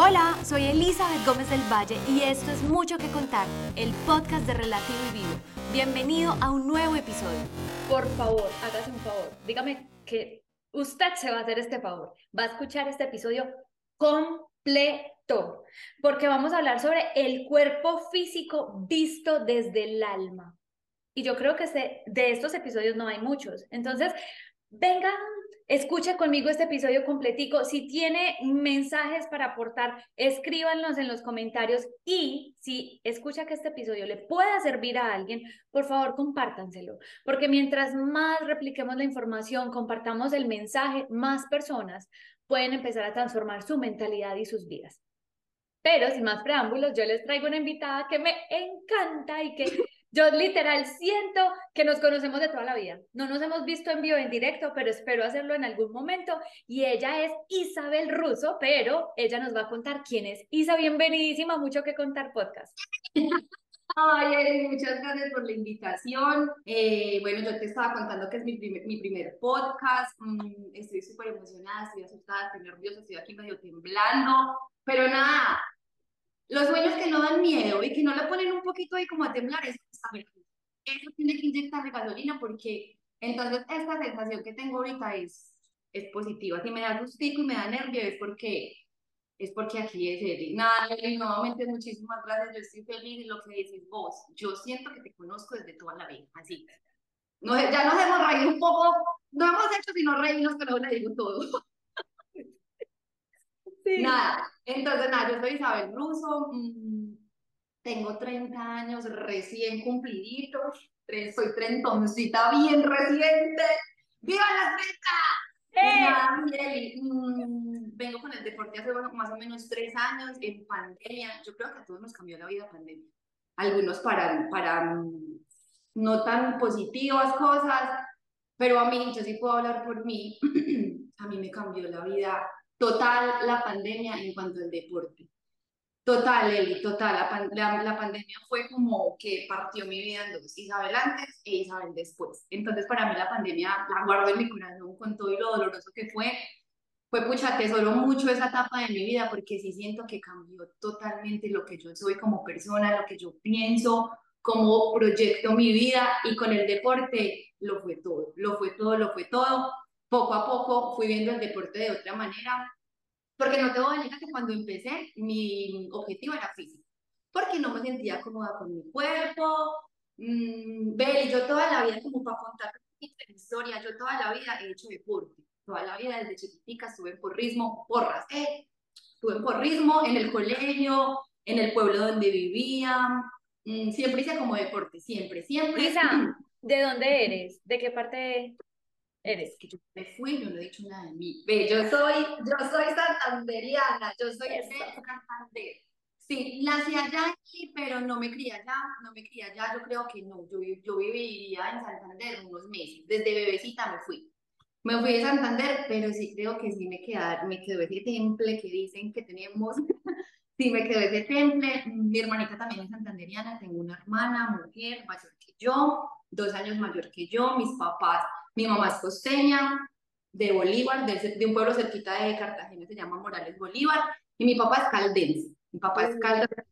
Hola, soy Elizabeth Gómez del Valle y esto es Mucho que Contar, el podcast de Relativo y Vivo. Bienvenido a un nuevo episodio. Por favor, hágase un favor. Dígame que usted se va a hacer este favor. Va a escuchar este episodio completo, porque vamos a hablar sobre el cuerpo físico visto desde el alma. Y yo creo que de estos episodios no hay muchos. Entonces, vengan Escuche conmigo este episodio completico. Si tiene mensajes para aportar, escríbanlos en los comentarios y si escucha que este episodio le pueda servir a alguien, por favor compártanselo, porque mientras más repliquemos la información, compartamos el mensaje, más personas pueden empezar a transformar su mentalidad y sus vidas. Pero sin más preámbulos, yo les traigo una invitada que me encanta y que yo literal siento que nos conocemos de toda la vida. No nos hemos visto en vivo, en directo, pero espero hacerlo en algún momento. Y ella es Isabel Russo, pero ella nos va a contar quién es. Isa, bienvenidísima, mucho que contar podcast. Ay, Eri, muchas gracias por la invitación. Eh, bueno, yo te estaba contando que es mi primer, podcast. Mm, estoy súper emocionada, estoy asustada, estoy nerviosa, estoy aquí medio temblando. Pero nada, los sueños que no dan miedo y que no le ponen un poquito ahí como a temblar, eso, eso tiene que inyectarle gasolina porque entonces esta sensación que tengo ahorita es, positiva. Si me da gustico y me da nervio es porque, es porque aquí es él. Nada, y nuevamente muchísimas gracias. Yo estoy feliz de lo que dices vos. Yo siento que te conozco desde toda la vida, así. Ya nos hemos reído un poco, no hemos hecho sino reírnos, pero le digo todo. Nada, entonces nada, yo soy Isabel Russo, mm, tengo 30 años recién cumpliditos, soy trentoncita bien reciente. ¡Viva la 30! ¡Eh! Mm, vengo con el deporte hace más o menos tres años, en pandemia, yo creo que a todos nos cambió la vida pandemia. Algunos para, para mm, no tan positivas cosas, pero a mí, yo sí puedo hablar por mí, a mí me cambió la vida total la pandemia en cuanto al deporte. Total, Eli, total. La, la, pandemia fue como que partió mi vida en dos, Isabel antes e Isabel después. Entonces, para mí la pandemia la guardo en mi corazón con todo y lo doloroso que fue. Fue, pucha, tesoro mucho esa etapa de mi vida porque sí siento que cambió totalmente lo que yo soy como persona, lo que yo pienso, cómo proyecto mi vida y con el deporte lo fue todo, lo fue todo, lo fue todo poco a poco fui viendo el deporte de otra manera, porque no te voy a negar que cuando empecé mi objetivo era físico, porque no me sentía cómoda con mi cuerpo. Mmm, yo toda la vida, como para contar mi historia, yo toda la vida he hecho deporte, toda la vida desde chiquitica estuve en porrismo, porras, eh, estuve en porrismo, en el colegio, en el pueblo donde vivía, mm, siempre hice como deporte, siempre, siempre. Lisa, ¿de dónde eres? ¿De qué parte eres? Que yo me fui, yo no he dicho nada de mí. Ve, yo soy, yo soy santanderiana, yo soy de Santander. Sí, nací allá aquí, pero no me crié allá, no me crié allá, yo creo que no, yo, yo viviría en Santander unos meses, desde bebecita me fui. Me fui de Santander, pero sí creo que sí me, queda, me quedó ese temple que dicen que tenemos, sí me quedó ese temple. Mi hermanita también es santanderiana, tengo una hermana, mujer, mayor que yo, dos años mayor que yo, mis papás mi mamá es costeña, de Bolívar, de, un pueblo cerquita de Cartagena, se llama Morales Bolívar, y mi papá es caldense. Mi papá es caldense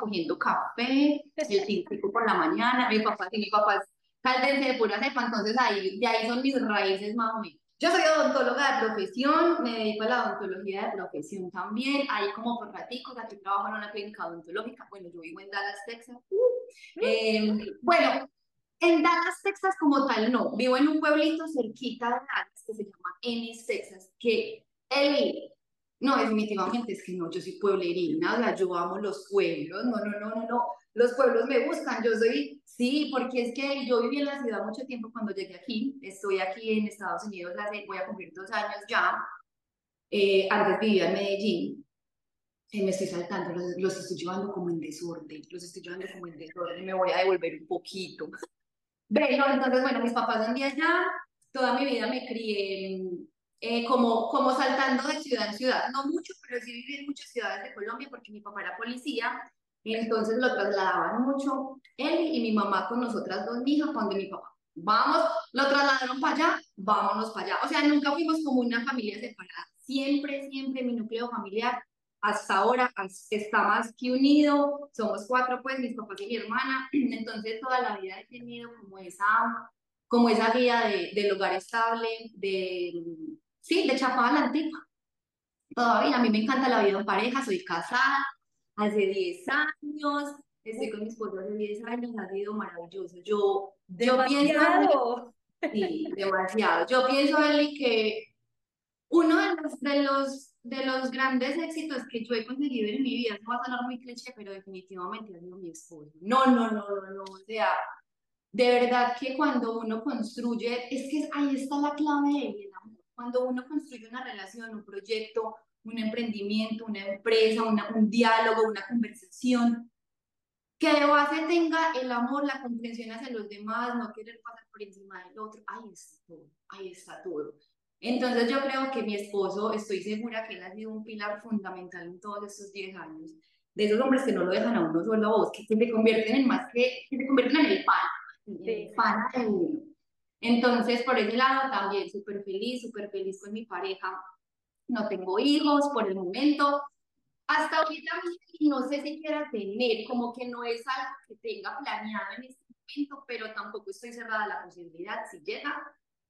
cogiendo café, el tintico por la mañana. Mi papá, sí, mi papá es caldense de pura cepa, entonces ahí, de ahí son mis raíces más o menos. Yo soy odontóloga de profesión, me dedico a la odontología de profesión también, ahí como por ratitos, aquí trabajo en una clínica odontológica, bueno, yo vivo en Dallas, Texas. Uh, eh, bueno, en Dallas, Texas como tal, no. Vivo en un pueblito cerquita de Dallas que se llama Ennis, Texas, que él, no, definitivamente es que no, yo soy pueblerina, o sea, yo amo los pueblos, no, no, no, no, no, los pueblos me buscan, yo soy, sí, porque es que yo viví en la ciudad mucho tiempo cuando llegué aquí, estoy aquí en Estados Unidos voy a cumplir dos años ya, eh, antes vivía en Medellín, eh, me estoy saltando, los, los, estoy llevando como en desorden, los estoy llevando como en desorden, me voy a devolver un poquito. Bueno, entonces, bueno, mis papás son de allá, toda mi vida me crié eh, como, como saltando de ciudad en ciudad, no mucho, pero sí viví en muchas ciudades de Colombia porque mi papá era policía, entonces lo trasladaban mucho él y mi mamá con nosotras dos hijas cuando mi papá, vamos, lo trasladaron para allá, vámonos para allá, o sea, nunca fuimos como una familia separada, siempre, siempre mi núcleo familiar hasta ahora está más que unido, somos cuatro, pues mis papás y mi hermana, entonces toda la vida he tenido como esa, como esa vida de, del hogar estable, de, sí, de chapada la antigua. Todavía a mí me encanta la vida en pareja, soy casada hace 10 años, estoy con mi esposo hace 10 años, ha sido maravilloso. Yo, yo pienso, sí, demasiado. Yo pienso, Eli, que uno de los, de los de los grandes éxitos que yo he conseguido en mi vida, eso va a sonar muy cliché, pero definitivamente ha sido mi esposo. No, no, no, no, no, o sea, de verdad que cuando uno construye, es que ahí está la clave del amor. Cuando uno construye una relación, un proyecto, un emprendimiento, una empresa, un diálogo, una conversación, que de base tenga el amor, la comprensión hacia los demás, no querer pasar por encima del otro, ahí está todo, ahí está todo. Entonces yo creo que mi esposo, estoy segura que él ha sido un pilar fundamental en todos estos 10 años, de esos hombres que no lo dejan a uno solo a vos, que se convierten en más que, que se convierten en el pan, en el pan de uno. Entonces, por ese lado también súper feliz, súper feliz con mi pareja. No tengo hijos por el momento. Hasta ahorita no sé si quiera tener, como que no es algo que tenga planeado en este momento, pero tampoco estoy cerrada a la posibilidad. Si llega,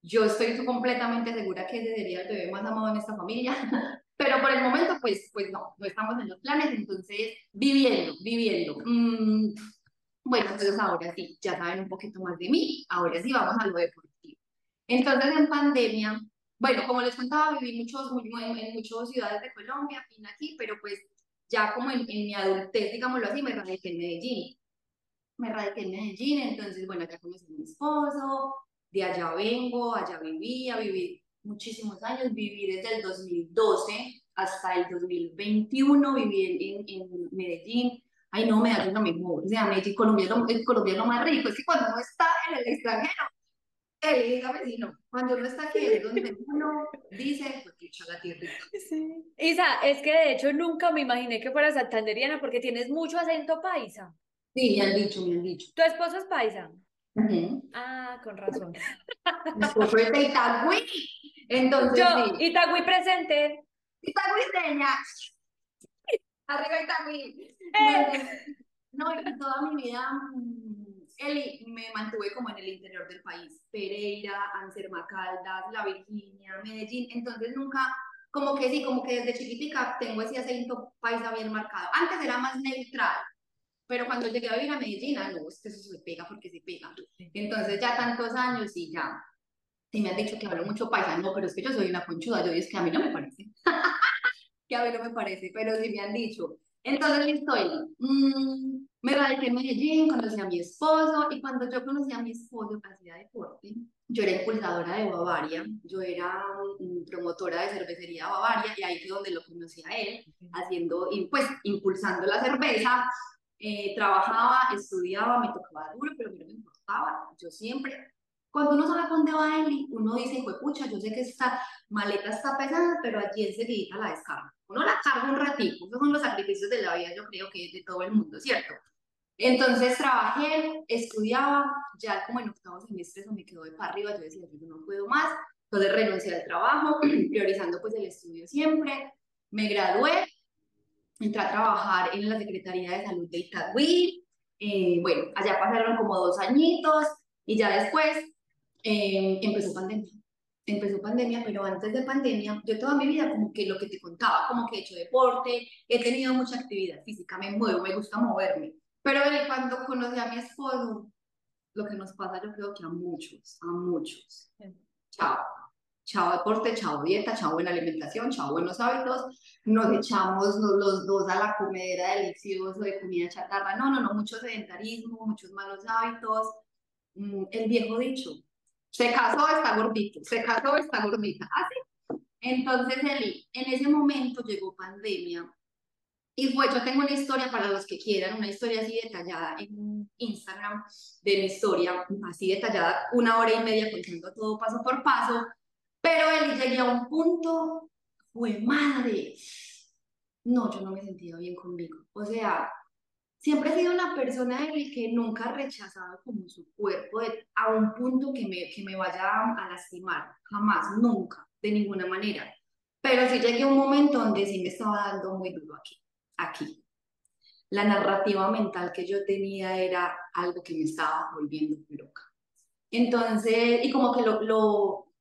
yo estoy completamente segura que ese sería el bebé más amado en esta familia, pero por el momento, pues, pues no, no estamos en los planes, entonces viviendo, viviendo. Mm, bueno, entonces ahora sí, ya saben un poquito más de mí, ahora sí vamos a lo deportivo. Entonces en pandemia, bueno, como les contaba, viví muchos, en, en muchas ciudades de Colombia, vine aquí, pero pues ya como en, en mi adultez, digámoslo así, me radiqué en Medellín. Me radiqué en Medellín, entonces, bueno, acá conocí a mi esposo, de allá vengo, allá vivía, viví muchísimos años, viví desde el 2012 hasta el 2021, viví en, en, Medellín. Ay, no, Medellín no me mejor. O sea, Medellín, Colombia, Colombia es lo más rico. Es que cuando uno está en el extranjero, él, dígame si no, cuando uno está aquí es donde uno dice, porque la tierra. Sí. Isa, es que de hecho nunca me imaginé que fueras santanderiana porque tienes mucho acento paisa. Sí, me han dicho, me han dicho. ¿Tu esposo es paisa? Ah, con razón. esposo es de Itagüí. Entonces, Yo, Itagüí presente. Itagüí seña. Arriba Itagüí. Eh. No, y toda mi vida, mm, Eli, me mantuve como en el interior del país. Pereira, Anserma Caldas, La Virginia, Medellín. Entonces nunca, como que sí, como que desde chiquitica tengo ese acento paisa bien marcado. Antes era más neutral pero cuando llegué a vivir a Medellín, ah, no, es que eso se pega porque se pega. Entonces ya tantos años y ya, sí me han dicho que hablo mucho paisa, no, pero es que yo soy una conchuda, yo digo, es que a mí no me parece. que a mí no me parece, pero sí me han dicho. Entonces, estoy, mmm, me radiqué en Medellín, conocí a mi esposo, y cuando yo conocí a mi esposo, hacía deporte, yo era impulsadora de Bavaria, yo era promotora de cervecería Bavaria, y ahí fue donde lo conocí a él, haciendo, pues, impulsando la cerveza, eh, trabajaba, estudiaba, me tocaba duro, pero no me importaba. Yo siempre, cuando uno sabe dónde va él, uno dice, pucha, yo sé que esta maleta está pesada, pero allí enseguida la descarga. Uno la carga un ratito, esos son los sacrificios de la vida, yo creo que de todo el mundo, ¿cierto? Entonces trabajé, estudiaba, ya como en octavo semestre eso me quedó de para arriba, yo decía, yo no puedo más, entonces renuncié al trabajo, priorizando pues el estudio siempre, me gradué entré a trabajar en la Secretaría de Salud de Itagüí. Eh, bueno, allá pasaron como dos añitos y ya después eh, empezó pandemia. Empezó pandemia, pero antes de pandemia, yo toda mi vida como que lo que te contaba, como que he hecho deporte, he tenido mucha actividad física, me muevo, me gusta moverme. Pero cuando conocí a mi esposo, lo que nos pasa yo creo que a muchos, a muchos. Chao chao deporte, chao dieta, chao buena alimentación, chao buenos hábitos, nos echamos los, dos a la comedera delicioso de comida chatarra, no, no, no, mucho sedentarismo, muchos malos hábitos, mm, el viejo dicho, se casó, está gordito, se casó, está gordita, así. Entonces, Eli, en ese momento llegó pandemia y fue, yo tengo una historia para los que quieran, una historia así detallada en Instagram de mi historia, así detallada, una hora y media contando todo paso por paso, pero él llegué a un punto, fue madre. No, yo no me sentía bien conmigo. O sea, siempre he sido una persona el que nunca ha rechazado como su cuerpo a un punto que me, que me vaya a lastimar. Jamás, nunca, de ninguna manera. Pero sí llegué a un momento donde sí me estaba dando muy duro aquí, aquí. La narrativa mental que yo tenía era algo que me estaba volviendo loca. Entonces, y como que lo, lo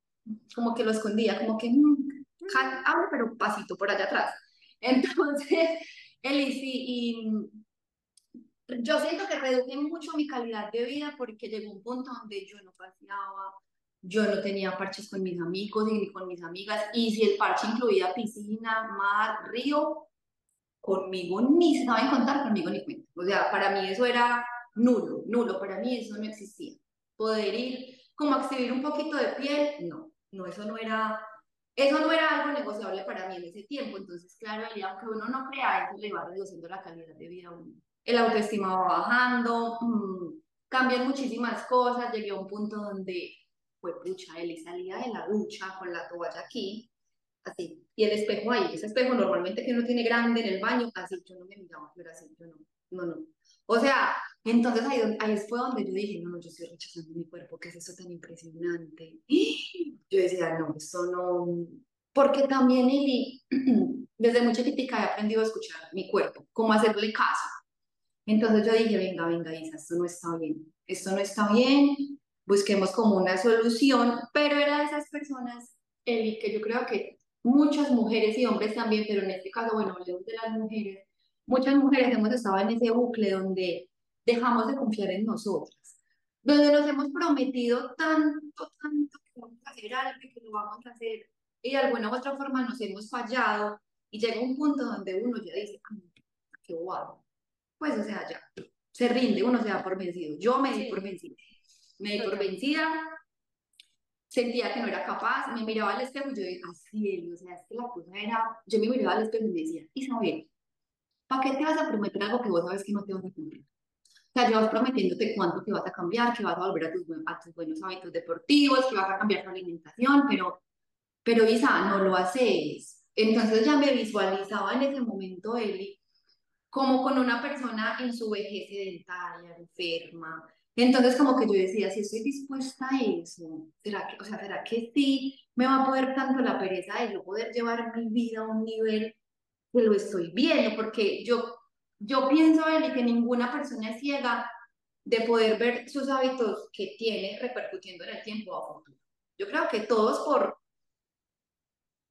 como que lo escondía, como que, mm, hablo, pero pasito por allá atrás. Entonces, Elisi, y yo siento que reduje mucho mi calidad de vida porque llegó un punto donde yo no paseaba, yo no tenía parches con mis amigos ni con mis amigas, y si el parche incluía piscina, mar, río, conmigo ni se saben contar, conmigo ni cuenta. O sea, para mí eso era nulo, nulo, para mí eso no existía. Poder ir como a exhibir un poquito de piel, no, no, eso no era, eso no era algo negociable para mí en ese tiempo. Entonces, claro, aunque uno no crea, eso le va reduciendo la calidad de vida a uno. El autoestima va bajando, mmm, cambian muchísimas cosas, llegué a un punto donde fue pucha, él salía de la ducha con la toalla aquí, así, y el espejo ahí, ese espejo normalmente que uno tiene grande en el baño, así, yo no me miraba, pero así, yo no, no, no. O sea, entonces ahí, ahí fue donde yo dije, no, no, yo estoy rechazando mi cuerpo, ¿qué es eso tan impresionante? Yo decía, no, eso no, porque también Eli, desde muy chiquitica he aprendido a escuchar mi cuerpo, cómo hacerle caso. Entonces yo dije, venga, venga, Isa, esto no está bien, esto no está bien, busquemos como una solución, pero era de esas personas, Eli, que yo creo que muchas mujeres y hombres también, pero en este caso, bueno, hablemos de las mujeres, muchas mujeres hemos estado en ese bucle donde dejamos de confiar en nosotras, donde nos hemos prometido tanto, tanto que vamos a hacer algo, que lo vamos a hacer, y de alguna u otra forma nos hemos fallado, y llega un punto donde uno ya dice, qué guapo, pues o sea, ya, se rinde, uno se da por vencido, yo me di por vencida, me di por vencida, sentía que no era capaz, me miraba al espejo y yo decía, así o sea, es que la cosa era, yo me miraba al espejo y me decía, Isabel, ¿para qué te vas a prometer algo que vos sabes que no te vas a cumplir? O sea, llevas prometiéndote cuánto te vas a cambiar, que vas a volver a tus, a tus buenos hábitos deportivos, que vas a cambiar tu alimentación, pero, pero Isa, no lo haces. Entonces ya me visualizaba en ese momento, Eli, como con una persona en su vejez sedentaria, enferma, entonces, como que yo decía, si estoy dispuesta a eso, ¿será que, o sea, ¿será que sí me va a poder tanto la pereza de yo poder llevar mi vida a un nivel que lo estoy viendo? Porque yo, yo pienso, Eli, que ninguna persona es ciega de poder ver sus hábitos que tiene repercutiendo en el tiempo a futuro. Yo creo que todos por...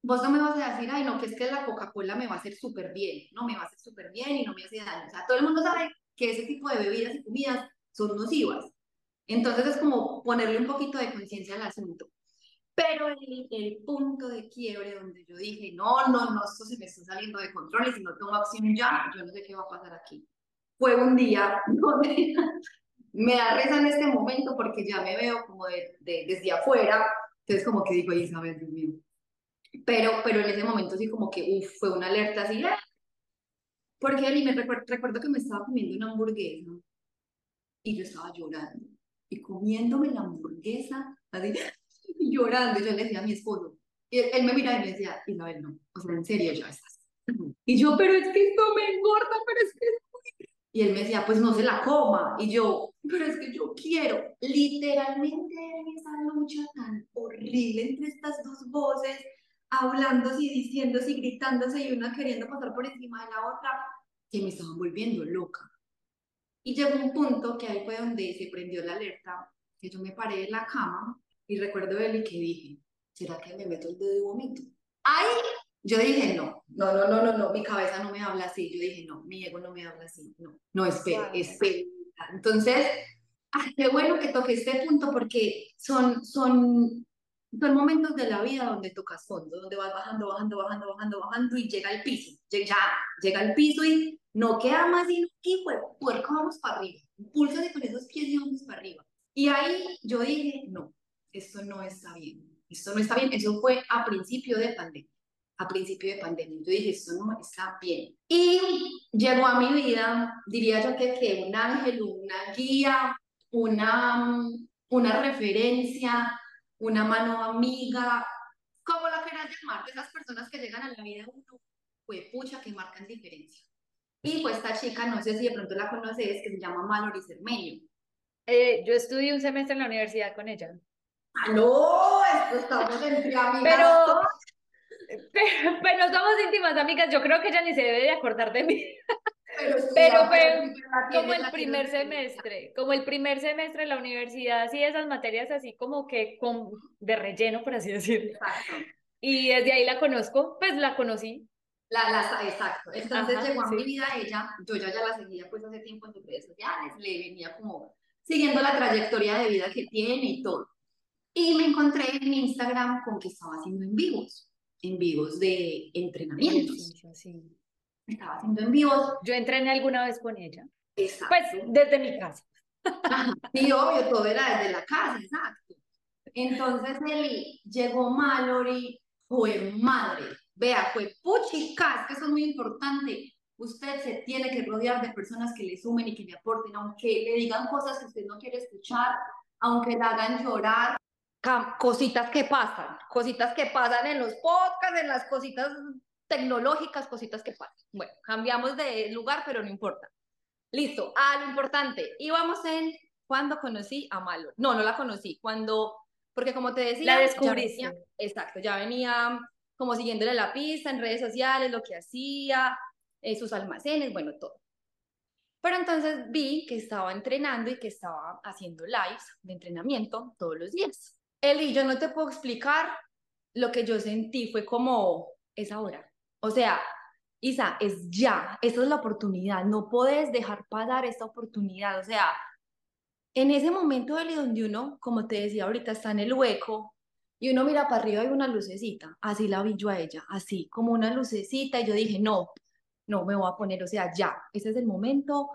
Vos no me vas a decir, ay, no, que es que la Coca-Cola me va a hacer súper bien, no, me va a hacer súper bien y no me hace daño. O sea, todo el mundo sabe que ese tipo de bebidas y comidas son nocivas. Entonces es como ponerle un poquito de conciencia al asunto. Pero el, el, punto de quiebre donde yo dije, no, no, no, esto se me está saliendo de control y si no tomo acción ya, yo no sé qué va a pasar aquí. Fue un día donde me da risa en este momento porque ya me veo como de, desde afuera, entonces como que digo, Isabel, Dios mío. Pero, pero en ese momento sí como que, fue una alerta así, ¡ah! porque Eli, me recuerdo, recuerdo que me estaba comiendo una hamburguesa y yo estaba llorando y comiéndome la hamburguesa, así, llorando. Y yo le decía a mi esposo, y él, me miraba y me decía, Isabel, no, o sea, en serio ya estás. Y yo, pero es que esto me engorda, pero es que y él me decía, pues no se la coma. Y yo, pero es que yo quiero. Literalmente en esa lucha tan horrible entre estas dos voces, hablándose y diciéndose y gritándose y una queriendo pasar por encima de la otra, que me estaban volviendo loca. Y llegó un punto que ahí fue donde se prendió la alerta, que yo me paré en la cama y recuerdo él y que dije, ¿será que me meto el dedo y vomito? Ahí yo dije, no, no, no, no, no, no, mi cabeza no me habla así. Yo dije, no, mi ego no me habla así. No, no, espera, espera. Entonces, qué bueno que toque este punto porque son, son, son momentos de la vida donde tocas fondo, donde vas bajando, bajando, bajando, bajando, bajando y llega al piso. Ya, llega al piso y no queda más sino que puerco vamos para arriba, impúlsate con esos pies y vamos para arriba. Y ahí yo dije, no, esto no está bien, esto no está bien, eso fue a principio de pandemia, a principio de pandemia, yo dije, esto no está bien. Y llegó a mi vida, diría yo que, que un ángel, una guía, una, una referencia, una mano amiga, como la quieras llamar, de esas personas que llegan a la vida de uno, fue pucha que marcan diferencia. Y pues esta chica, no sé si de pronto la conoces, que se llama Mallory Cermeño. Eh, yo estudié un semestre en la universidad con ella. Ah, no, esto estamos entre amigas. Pero Pero no somos íntimas amigas, yo creo que ella ni se debe de acordar de mí. Pero, fue como el primer semestre, como el primer semestre de la universidad, así esas materias así como que con, de relleno, por así decirlo. Exacto. Y desde ahí la conozco, pues la conocí. La, la, exacto. Entonces llegó a mi vida ella, yo ya, ya la seguía pues hace tiempo en sus redes sociales, le venía como siguiendo la trayectoria de vida que tiene y todo. Y me encontré en Instagram con que estaba haciendo en vivos, en vivos de entrenamientos. Sí, Estaba haciendo en vivos. Yo entrené alguna vez con ella. Exacto. Pues desde mi casa. Sí, obvio, todo era desde la casa, exacto. Entonces él llegó Mallory, fue madre. Vea, fue puchica, que eso es muy importante. Usted se tiene que rodear de personas que le sumen y que le aporten, aunque le digan cosas que usted no quiere escuchar, aunque le hagan llorar. Cositas que pasan, cositas que pasan en los podcasts, en las cositas tecnológicas, cositas que pasan. Bueno, cambiamos de lugar, pero no importa. Listo, a lo importante. Íbamos en cuando conocí a Malo. No, no la conocí. Cuando, porque como te decía, la descubrí. exacto, ya venía como siguiéndole la pista en redes sociales, lo que hacía, eh, sus almacenes, bueno, todo. Pero entonces vi que estaba entrenando y que estaba haciendo lives de entrenamiento todos los días. Eli, yo no te puedo explicar lo que yo sentí, fue como, es ahora. O sea, Isa, es ya, esta es la oportunidad, no puedes dejar pasar esta oportunidad. O sea, en ese momento, donde uno, como te decía ahorita, está en el hueco y uno mira para arriba y una lucecita, así la vi yo a ella, así como una lucecita y yo dije, no, no me voy a poner, o sea, ya, ese es el momento,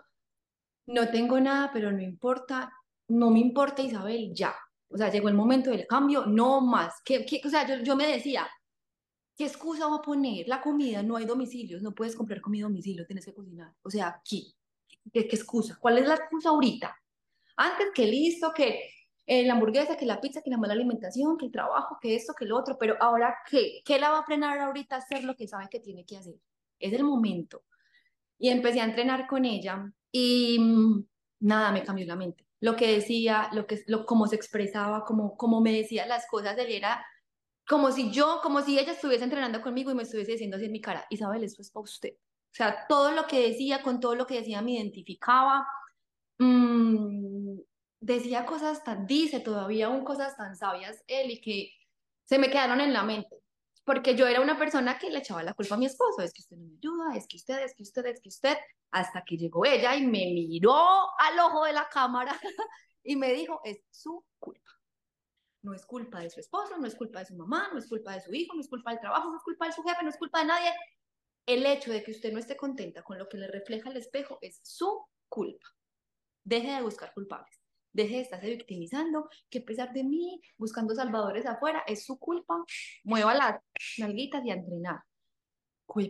no tengo nada, pero no importa, no me importa Isabel, ya. O sea, llegó el momento del cambio, no más. ¿Qué, o sea, yo, yo me decía, ¿qué excusa voy a poner? La comida, no hay domicilios, no puedes comprar comida a domicilio, tienes que cocinar. O sea, aquí, ¿qué, qué excusa? ¿Cuál es la excusa ahorita? Antes que listo, que eh, la hamburguesa, que la pizza, que la mala alimentación, que el trabajo, que esto, que lo otro, pero ahora, ¿qué? ¿Qué la va a frenar ahorita a hacer lo que sabe que tiene que hacer? Es el momento. Y empecé a entrenar con ella y mm, nada, me cambió la mente. Lo que decía, lo que, lo, cómo se expresaba, cómo, cómo me decía las cosas, él era como si yo, como si ella estuviese entrenando conmigo y me estuviese diciendo así en mi cara, Isabel, esto es para usted. O sea, todo lo que decía, con todo lo que decía, me identificaba. Mm, decía cosas tan, dice todavía aún cosas tan sabias él y que se me quedaron en la mente. Porque yo era una persona que le echaba la culpa a mi esposo, es que usted no me ayuda, es que usted, es que usted, es que usted, hasta que llegó ella y me miró al ojo de la cámara y me dijo, es su culpa. No es culpa de su esposo, no es culpa de su mamá, no es culpa de su hijo, no es culpa del trabajo, no es culpa de su jefe, no es culpa de nadie. El hecho de que usted no esté contenta con lo que le refleja el espejo es su culpa. Deje de buscar culpables. Deje de estarse victimizando, que a pesar de mí, buscando salvadores afuera, es su culpa. Mueva las nalguitas y a entrenar.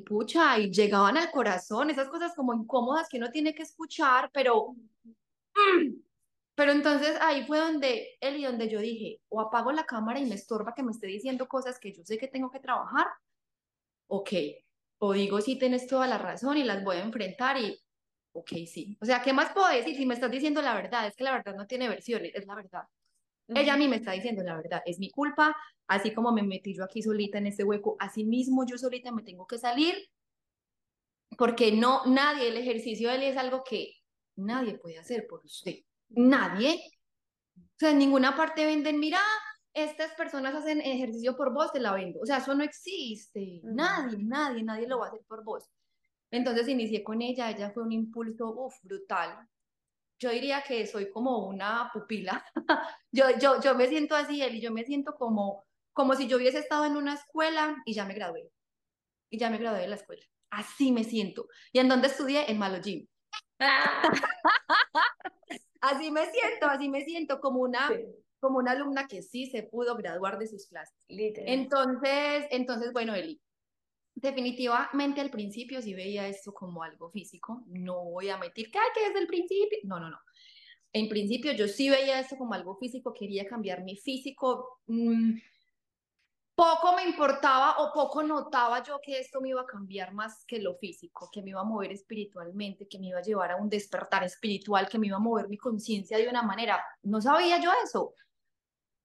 Pucha, y llegaban al corazón, esas cosas como incómodas que uno tiene que escuchar, pero pero entonces ahí fue donde él y donde yo dije, o apago la cámara y me estorba que me esté diciendo cosas que yo sé que tengo que trabajar, ok, o digo, sí, tienes toda la razón y las voy a enfrentar y, ok, sí. O sea, ¿qué más puedo decir si me estás diciendo la verdad? Es que la verdad no tiene versiones, es la verdad. Ella a mí me está diciendo la verdad, es mi culpa, así como me metí yo aquí solita en este hueco, así mismo yo solita me tengo que salir, porque no, nadie, el ejercicio de él es algo que nadie puede hacer por usted nadie. O sea, en ninguna parte venden, mira, estas personas hacen ejercicio por vos, te la vendo. O sea, eso no existe. Nadie, nadie, nadie lo va a hacer por vos. Entonces inicié con ella, ella fue un impulso, uf, brutal. Yo diría que soy como una pupila. yo, yo, yo me siento así, él, y yo me siento como, como si yo hubiese estado en una escuela y ya me gradué. Y ya me gradué de la escuela. Así me siento. ¿Y en dónde estudié? En Malo Gym. Así me siento, así me siento como una, como una alumna que sí se pudo graduar de sus clases. Entonces, entonces, bueno, Eli, definitivamente al principio sí veía esto como algo físico. No voy a meter que, que desde el principio. No, no, no. En principio yo sí veía esto como algo físico, quería cambiar mi físico. Mm, poco me importaba o poco notaba yo que esto me iba a cambiar más que lo físico, que me iba a mover espiritualmente, que me iba a llevar a un despertar espiritual, que me iba a mover mi conciencia de una manera. No sabía yo eso.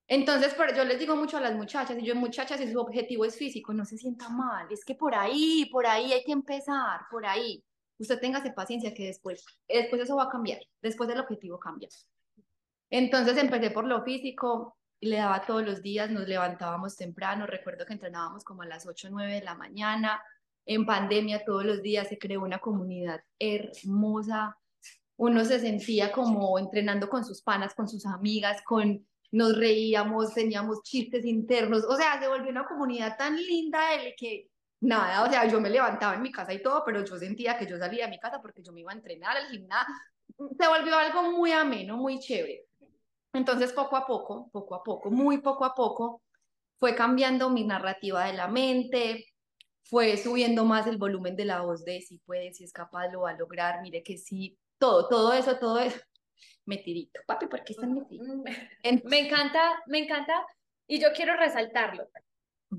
Entonces, pero yo les digo mucho a las muchachas, y yo, muchachas, si su objetivo es físico, no se sienta mal, es que por ahí, por ahí hay que empezar, por ahí. Usted téngase paciencia que después, después eso va a cambiar, después el objetivo cambia. Entonces empecé por lo físico, le daba todos los días, nos levantábamos temprano, recuerdo que entrenábamos como a las 8 o 9 de la mañana, en pandemia todos los días se creó una comunidad hermosa, uno se sentía como entrenando con sus panas, con sus amigas, con nos reíamos, teníamos chistes internos, o sea, se volvió una comunidad tan linda de que nada, o sea, yo me levantaba en mi casa y todo, pero yo sentía que yo salía de mi casa porque yo me iba a entrenar al gimnasio, se volvió algo muy ameno, muy chévere. Entonces, poco a poco, poco a poco, muy poco a poco, fue cambiando mi narrativa de la mente, fue subiendo más el volumen de la voz de si puede, si es capaz, lo va a lograr, mire que sí, todo, todo eso, todo eso metidito. Papi, ¿por qué están metidos? Me encanta, me encanta, y yo quiero resaltarlo.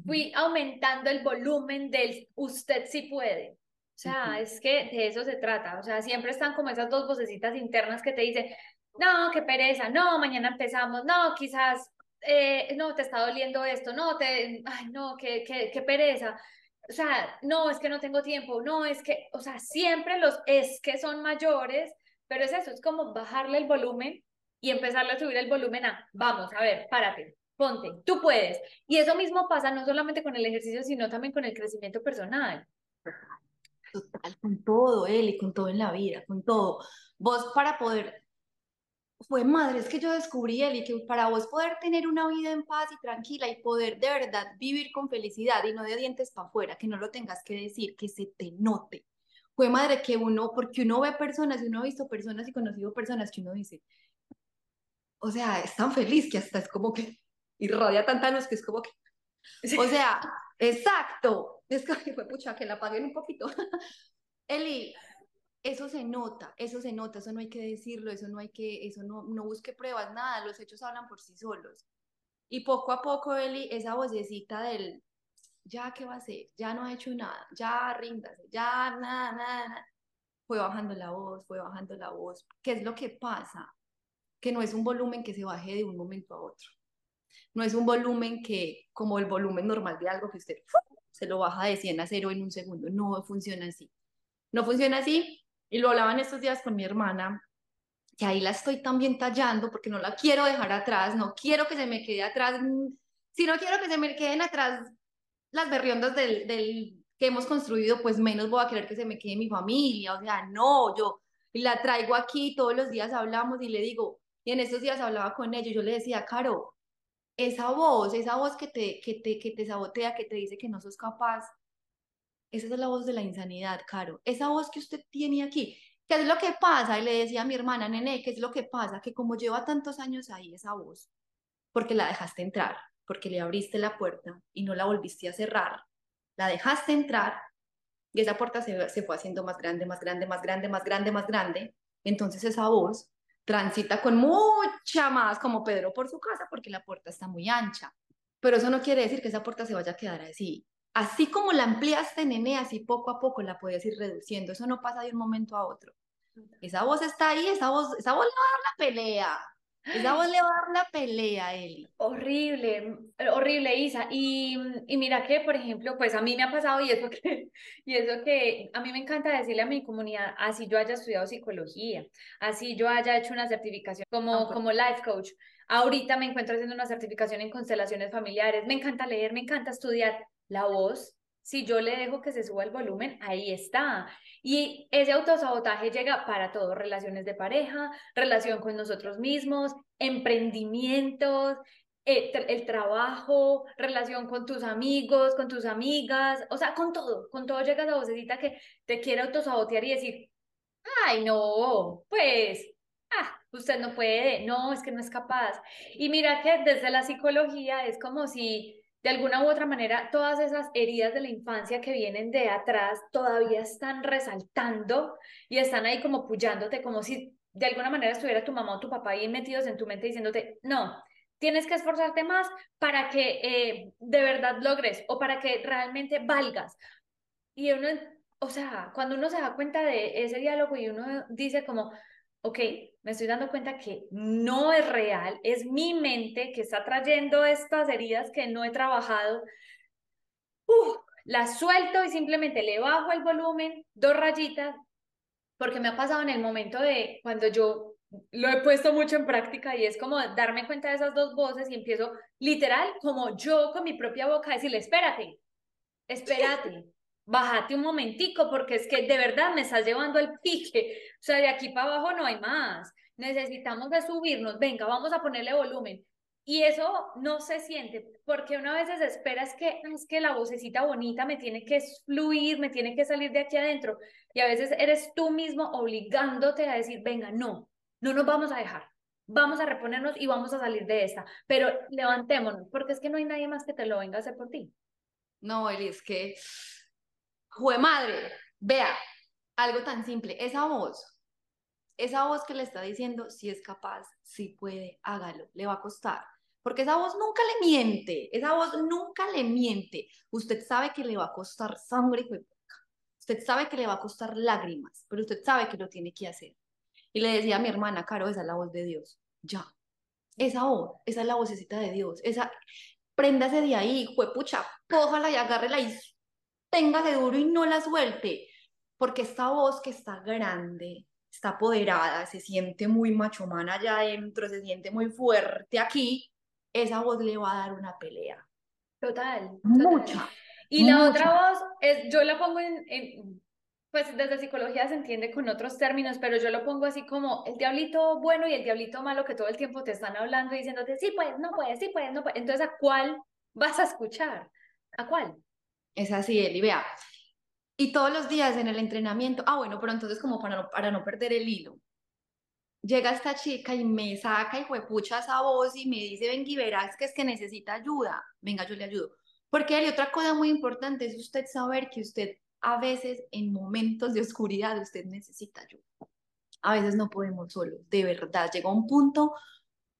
Fui aumentando el volumen del usted sí puede. O sea, es que de eso se trata. O sea, siempre están como esas dos vocecitas internas que te dicen, no, qué pereza, no, mañana empezamos, no, quizás, eh, no, te está doliendo esto, no, te, ay, no, qué, qué, qué pereza. O sea, no, es que no tengo tiempo, no, es que, o sea, siempre los es que son mayores pero es eso, es como bajarle el volumen y empezarle a subir el volumen a, vamos, a ver, párate, ponte, tú puedes. Y eso mismo pasa no solamente con el ejercicio, sino también con el crecimiento personal. Total, con todo, y con todo en la vida, con todo. Vos para poder, fue madre, es que yo descubrí, él y que para vos poder tener una vida en paz y tranquila y poder de verdad vivir con felicidad y no de dientes para afuera, que no lo tengas que decir, que se te note fue madre que uno, porque uno ve personas y uno ha visto personas y conocido personas que uno dice, o sea, es tan feliz que hasta es como que irradia tanta luz que es como que, o sea, exacto, es que fue pucha, que la apaguen un poquito. Eli, eso se nota, eso se nota, eso no hay que decirlo, eso no hay que, eso no, no busque pruebas, nada, los hechos hablan por sí solos. Y poco a poco, Eli, esa vocecita del, ya qué va a hacer, ya no ha hecho nada, ya ríndase, ya nada, nada, nada. Fue bajando la voz, fue bajando la voz. ¿Qué es lo que pasa? Que no es un volumen que se baje de un momento a otro. No es un volumen que, como el volumen normal de algo que usted se lo baja de 100 a 0 en un segundo. No funciona así. No funciona así. Y lo hablaban estos días con mi hermana, que ahí la estoy también tallando porque no la quiero dejar atrás, no quiero que se me quede atrás. Si no quiero que se me queden atrás las berriondas del, del que hemos construido, pues menos voy a querer que se me quede mi familia, o sea, no, yo la traigo aquí, todos los días hablamos y le digo, y en estos días hablaba con ellos, yo le decía, Caro, esa voz, esa voz que te, que te, que te sabotea, que te dice que no sos capaz, esa es la voz de la insanidad, Caro, esa voz que usted tiene aquí, ¿qué es lo que pasa? Y le decía a mi hermana, nene, ¿qué es lo que pasa? Que como lleva tantos años ahí esa voz, porque la dejaste entrar, porque le abriste la puerta y no la volviste a cerrar, la dejaste entrar y esa puerta se, se fue haciendo más grande, más grande, más grande, más grande, más grande. Entonces esa voz transita con mucha más como Pedro por su casa porque la puerta está muy ancha. Pero eso no quiere decir que esa puerta se vaya a quedar así. Así como la ampliaste, nene, así poco a poco la puedes ir reduciendo. Eso no pasa de un momento a otro. Esa voz está ahí, esa voz, esa voz le va a dar la pelea. Esa voz le va a dar la pelea a Eli. Horrible, horrible, Isa. Y, y, mira que, por ejemplo, pues a mí me ha pasado y eso que, y eso que a mí me encanta decirle a mi comunidad, así yo haya estudiado psicología, así yo haya hecho una certificación como, como life coach. Ahorita me encuentro haciendo una certificación en constelaciones familiares. Me encanta leer, me encanta estudiar. La voz si yo le dejo que se suba el volumen, ahí está. Y ese autosabotaje llega para todo, relaciones de pareja, relación con nosotros mismos, emprendimientos, eh, el, trabajo, relación con tus amigos, con tus amigas, o sea, con todo, con todo llega esa vocecita que te quiere autosabotear y decir, ay, no, pues, ah, usted no puede, no, es que no es capaz. Y mira que desde la psicología es como si de alguna u otra manera, todas esas heridas de la infancia que vienen de atrás todavía están resaltando y están ahí como puyándote, como si de alguna manera estuviera tu mamá o tu papá ahí metidos en tu mente diciéndote, no, tienes que esforzarte más para que eh, de verdad logres o para que realmente valgas. Y uno, o sea, cuando uno se da cuenta de ese diálogo y uno dice como, ok, me estoy dando cuenta que no es real, es mi mente que está trayendo estas heridas que no he trabajado. Uf, las suelto y simplemente le bajo el volumen, dos rayitas, porque me ha pasado en el momento de cuando yo lo he puesto mucho en práctica y es como darme cuenta de esas dos voces y empiezo literal como yo con mi propia boca a decirle, espérate, espérate, bájate un momentico porque es que de verdad me estás llevando al pique, o sea, de aquí para abajo no hay más, necesitamos de subirnos, venga, vamos a ponerle volumen. Y eso no se siente, porque una vez espera es que, es que la vocecita bonita me tiene que fluir, me tiene que salir de aquí adentro. Y a veces eres tú mismo obligándote a decir, venga, no, no nos vamos a dejar. Vamos a reponernos y vamos a salir de esta. Pero levantémonos, porque es que no hay nadie más que te lo venga a hacer por ti. No, Eli, es que, jue madre, vea, algo tan simple, esa voz, esa voz que le está diciendo, si es capaz, si puede, hágalo, le va a costar. Porque esa voz nunca le miente, esa voz nunca le miente. Usted sabe que le va a costar sangre y Usted sabe que le va a costar lágrimas, pero usted sabe que lo tiene que hacer. Y le decía a mi hermana, Caro, esa es la voz de Dios. Ya. Esa voz, esa es la vocecita de Dios. Esa, préndase de ahí, juepucha, cójala y agárrela y téngase duro y no la suelte. Porque esta voz que está grande, está apoderada, se siente muy machomana allá adentro, se siente muy fuerte aquí, esa voz le va a dar una pelea. Total. Mucha. Y la otra voz, es, yo la pongo en, pues desde psicología se entiende con otros términos, pero yo lo pongo así como el diablito bueno y el diablito malo que todo el tiempo te están hablando y diciéndote, sí puedes, no puedes, sí puedes, no puedes. Entonces, ¿a cuál vas a escuchar? ¿A cuál? Es así, Eli, vea. Y todos los días en el entrenamiento, ah, bueno, pero entonces como para no, para no perder el hilo, llega esta chica y me saca y juepucha esa voz y me dice, venga verás que es que necesita ayuda. Venga, yo le ayudo. Porque hay otra cosa muy importante es usted saber que usted a veces en momentos de oscuridad usted necesita ayuda. A veces no podemos solos, de verdad. Llega un punto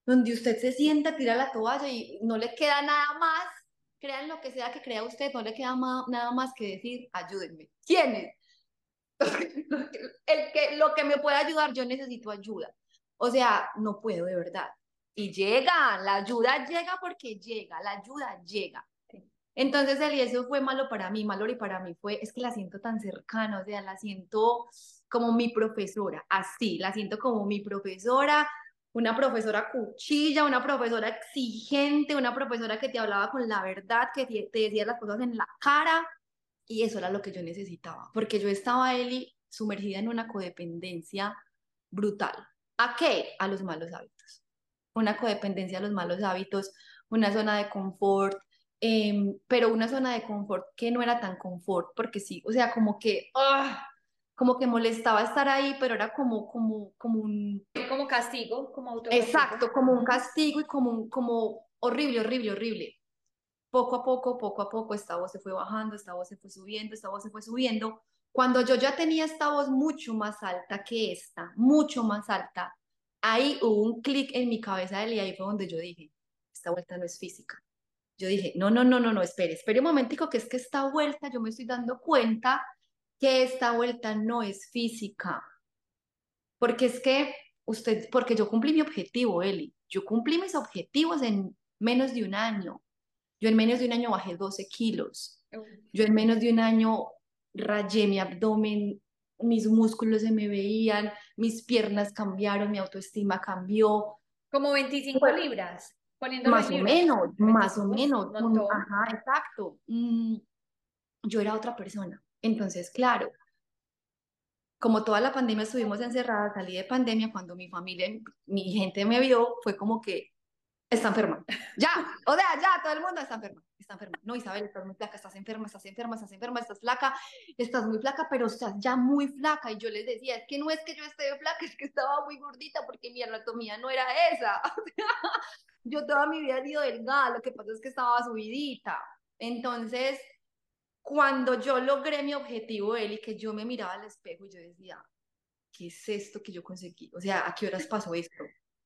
donde usted se sienta, tira la toalla y no le queda nada más. Crean lo que sea que crea usted, no le queda nada más que decir, ayúdenme. ¿Quién es? El que, lo que me puede ayudar, yo necesito ayuda. O sea, no puedo de verdad. Y llega, la ayuda llega porque llega, la ayuda llega. Entonces, el eso fue malo para mí, malo y para mí fue, es que la siento tan cercana, o sea, la siento como mi profesora, así, la siento como mi profesora, una profesora cuchilla, una profesora exigente, una profesora que te hablaba con la verdad, que te decía las cosas en la cara, y eso era lo que yo necesitaba, porque yo estaba, Eli, sumergida en una codependencia brutal. ¿A qué? A los malos hábitos. Una codependencia a los malos hábitos, una zona de confort, Em, pero una zona de confort que no era tan confort, porque sí, o sea, como que, ¡ah! Como que molestaba estar ahí, pero era como, como, como un... Como castigo, como Exacto, como un castigo y como, un, como horrible, horrible, horrible. Poco a poco, poco a poco, esta voz se fue bajando, esta voz se fue subiendo, esta voz se fue subiendo. Cuando yo ya tenía esta voz mucho más alta que esta, mucho más alta, ahí hubo un clic en mi cabeza y ahí fue donde yo dije, esta vuelta no es física, yo dije, no, no, no, no, no, espere, espere un momentico, que es que esta vuelta, yo me estoy dando cuenta que esta vuelta no es física. Porque es que usted, porque yo cumplí mi objetivo, Eli. Yo cumplí mis objetivos en menos de un año. Yo en menos de un año bajé 12 kilos. Yo en menos de un año rayé mi abdomen, mis músculos se me veían, mis piernas cambiaron, mi autoestima cambió. Como 25 libras más o menos, más o menos. ajá, exacto. Mm, yo era otra persona. Entonces, claro, como toda la pandemia estuvimos encerradas, salí de pandemia, cuando mi familia, mi gente me vio, fue como que está enferma. Ya, o sea, ya, todo el mundo está enferma, está enferma. No, Isabel, estás muy flaca, estás enferma, estás enferma, estás enferma, estás flaca, estás muy flaca, pero estás ya muy flaca. Y yo les decía, es que no es que yo esté flaca, es que estaba muy gordita porque mi anatomía no era esa. yo toda mi vida he sido delgada, lo que pasa es que estaba subidita. Entonces, cuando yo logré mi objetivo, él y que yo me miraba al espejo y yo decía, ¿qué es esto que yo conseguí? O sea, ¿a qué horas pasó esto?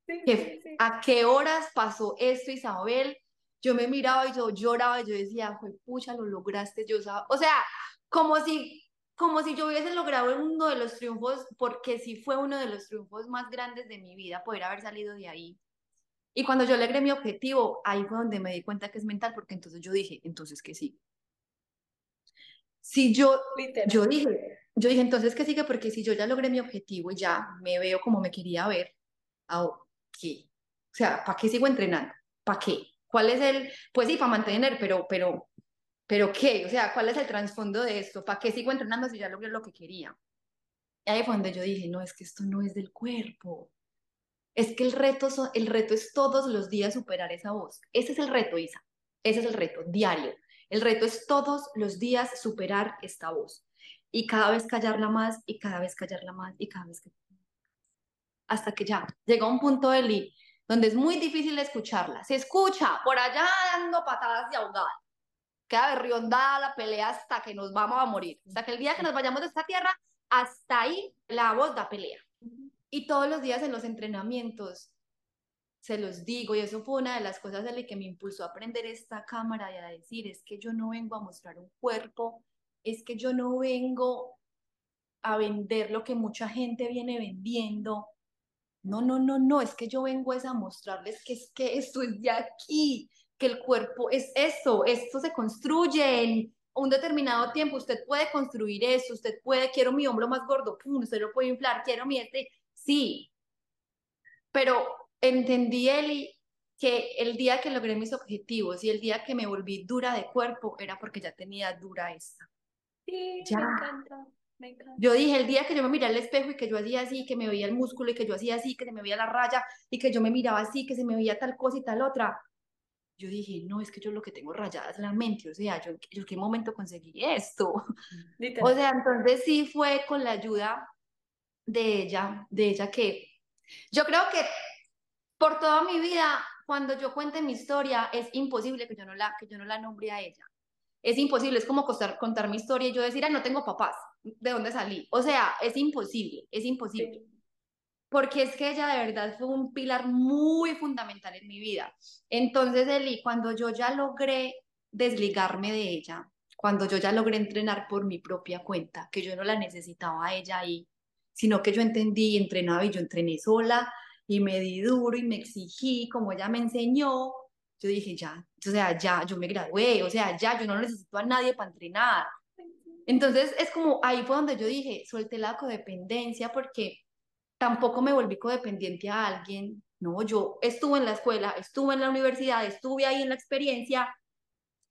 ¿A qué horas pasó esto, Isabel? Yo me miraba y yo lloraba y yo decía, pucha, lo lograste, yo, o sea, como si como si yo hubiese logrado uno de los triunfos, porque sí fue uno de los triunfos más grandes de mi vida poder haber salido de ahí. Y cuando yo logré mi objetivo, ahí fue donde me di cuenta que es mental, porque entonces yo dije, entonces que sí. Si yo, yo dije, yo dije, entonces que sigue, porque si yo ya logré mi objetivo y ya me veo como me quería ver, ¿qué? O sea, ¿para qué sigo entrenando? ¿Para qué? ¿Cuál es el, pues sí, para mantener, pero, pero, pero qué? O sea, ¿cuál es el trasfondo de esto? ¿Para qué sigo entrenando si ya logré lo que quería? Y ahí fue donde yo dije, no, es que esto no es del cuerpo. Es que el reto, el reto es todos los días superar esa voz. Ese es el reto, Isa. Ese es el reto, diario. El reto es todos los días superar esta voz. Y cada vez callarla más, y cada vez callarla más, y cada vez que... Hasta que ya llega un punto, Eli, donde es muy difícil escucharla. Se escucha por allá dando patadas de ahogada. Queda berriondada la pelea hasta que nos vamos a morir. Hasta que el día que nos vayamos de esta tierra, hasta ahí la voz da pelea. Y todos los días en los entrenamientos, se los digo, y eso fue una de las cosas de que me impulsó a aprender esta cámara y a decir, es que yo no vengo a mostrar un cuerpo, es que yo no vengo a vender lo que mucha gente viene vendiendo. No, no, no, no, es que yo vengo a mostrarles que es que esto es de aquí, que el cuerpo es eso, esto se construye en un determinado tiempo, usted puede construir eso, usted puede, quiero mi hombro más gordo, pum, usted lo puede inflar, quiero mi este, Sí, pero entendí, Eli, que el día que logré mis objetivos y el día que me volví dura de cuerpo era porque ya tenía dura esta. Sí, me encanta. Me encanta. Yo dije, el día que yo me miré al espejo y que yo hacía así, que me veía el músculo y que yo hacía así, que se me veía la raya y que yo me miraba así, que se me veía tal cosa y tal otra, yo dije, no, es que yo lo que tengo rayada es la mente, o sea, yo, yo qué momento conseguí esto. O sea, entonces sí fue con la ayuda de ella, de ella que yo creo que por toda mi vida, cuando yo cuente mi historia, es imposible que yo no la, que yo no la nombre a ella. Es imposible, es como contar, contar mi historia y yo decir, ah, no tengo papás, ¿de dónde salí? O sea, es imposible, es imposible. Porque es que ella de verdad fue un pilar muy fundamental en mi vida. Entonces, Eli, cuando yo ya logré desligarme de ella, cuando yo ya logré entrenar por mi propia cuenta, que yo no la necesitaba a ella ahí, sino que yo entendí, entrenaba y yo entrené sola y me di duro y me exigí como ella me enseñó. Yo dije, ya, o sea, ya, yo me gradué, o sea, ya, yo no necesito a nadie para entrenar. Entonces es como ahí fue donde yo dije, suelte la codependencia porque tampoco me volví codependiente a alguien. No, yo estuve en la escuela, estuve en la universidad, estuve ahí en la experiencia.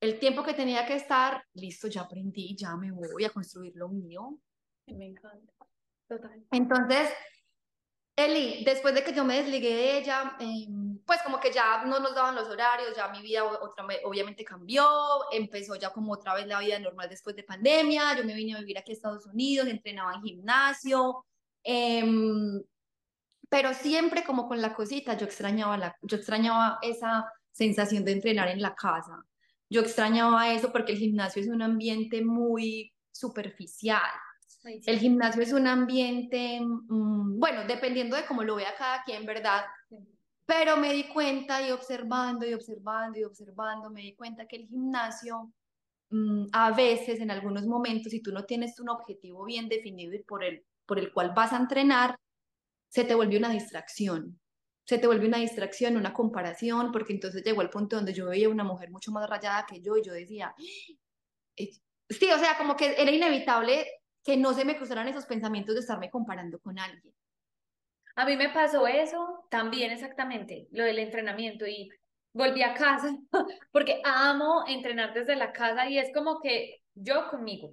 El tiempo que tenía que estar, listo, ya aprendí, ya me voy a construir lo mío. Me encanta. Entonces, Eli, después de que yo me desligué de ella, em, pues como que ya no nos daban los horarios, ya mi vida otra, obviamente cambió, empezó ya como otra vez la vida normal después de pandemia, yo me vine a vivir aquí a Estados Unidos, entrenaba en gimnasio, em, pero siempre como con la cosita, yo extrañaba, la, yo extrañaba esa sensación de entrenar en la casa, yo extrañaba eso porque el gimnasio es un ambiente muy superficial, el gimnasio es un ambiente, mm, bueno, dependiendo de cómo lo vea cada quien, ¿verdad? Pero me di cuenta y observando y observando y observando, me di cuenta que el gimnasio mm, a veces, en algunos momentos, si tú no tienes un objetivo bien definido y por el, por el cual vas a entrenar, se te vuelve una distracción. Se te vuelve una distracción, una comparación, porque entonces llegó el punto donde yo veía una mujer mucho más rayada que yo y yo decía, sí, o sea, como que era inevitable que no se me cruzaran esos pensamientos de estarme comparando con alguien. A mí me pasó eso también exactamente, lo del entrenamiento y volví a casa porque amo entrenar desde la casa y es como que yo conmigo,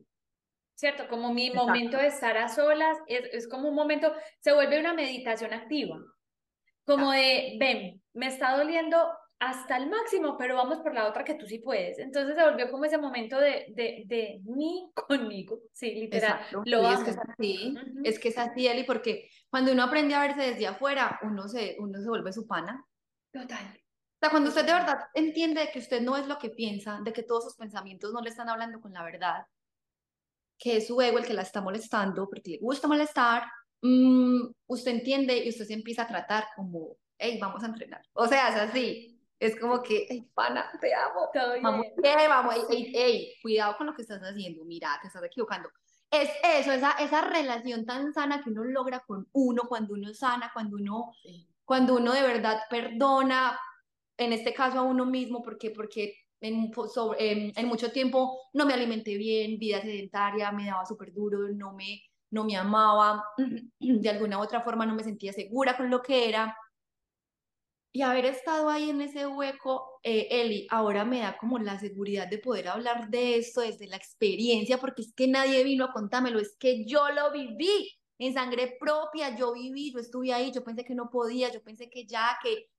¿cierto? Como mi momento de estar a solas, es, es, como un momento, se vuelve una meditación activa, como de, ven, me está doliendo hasta el máximo, pero vamos por la otra que tú sí puedes. Entonces se volvió como ese momento de, de, de mí conmigo, sí, literal. Lo es que es así, es que es así, Eli, porque cuando uno aprende a verse desde afuera, uno se, uno se vuelve su pana. Total. O sea, cuando usted de verdad entiende que usted no es lo que piensa, de que todos sus pensamientos no le están hablando con la verdad, que es su ego el que la está molestando, porque le gusta molestar, mm, usted entiende y usted se empieza a tratar como, hey, vamos a entrenar. O sea, es así. Es como que, pana, te amo. vamos, vamos, ey, ey, cuidado con lo que estás haciendo, mira, te estás equivocando. es eso, esa, esa relación tan sana que uno logra con uno, cuando uno sana, cuando uno, cuando uno de verdad perdona, en este caso a uno mismo, porque, porque en, sobre, en, mucho tiempo no me alimenté bien, vida sedentaria, me daba súper duro, no me, no me amaba, de alguna u otra forma no me sentía segura con lo que era. Y haber estado ahí en ese hueco, eh, Eli, ahora me da como la seguridad de poder hablar de esto desde la experiencia, porque es que nadie vino a contármelo, es que yo lo viví en sangre propia, yo viví, yo estuve ahí, yo pensé que no podía, yo pensé que ya, que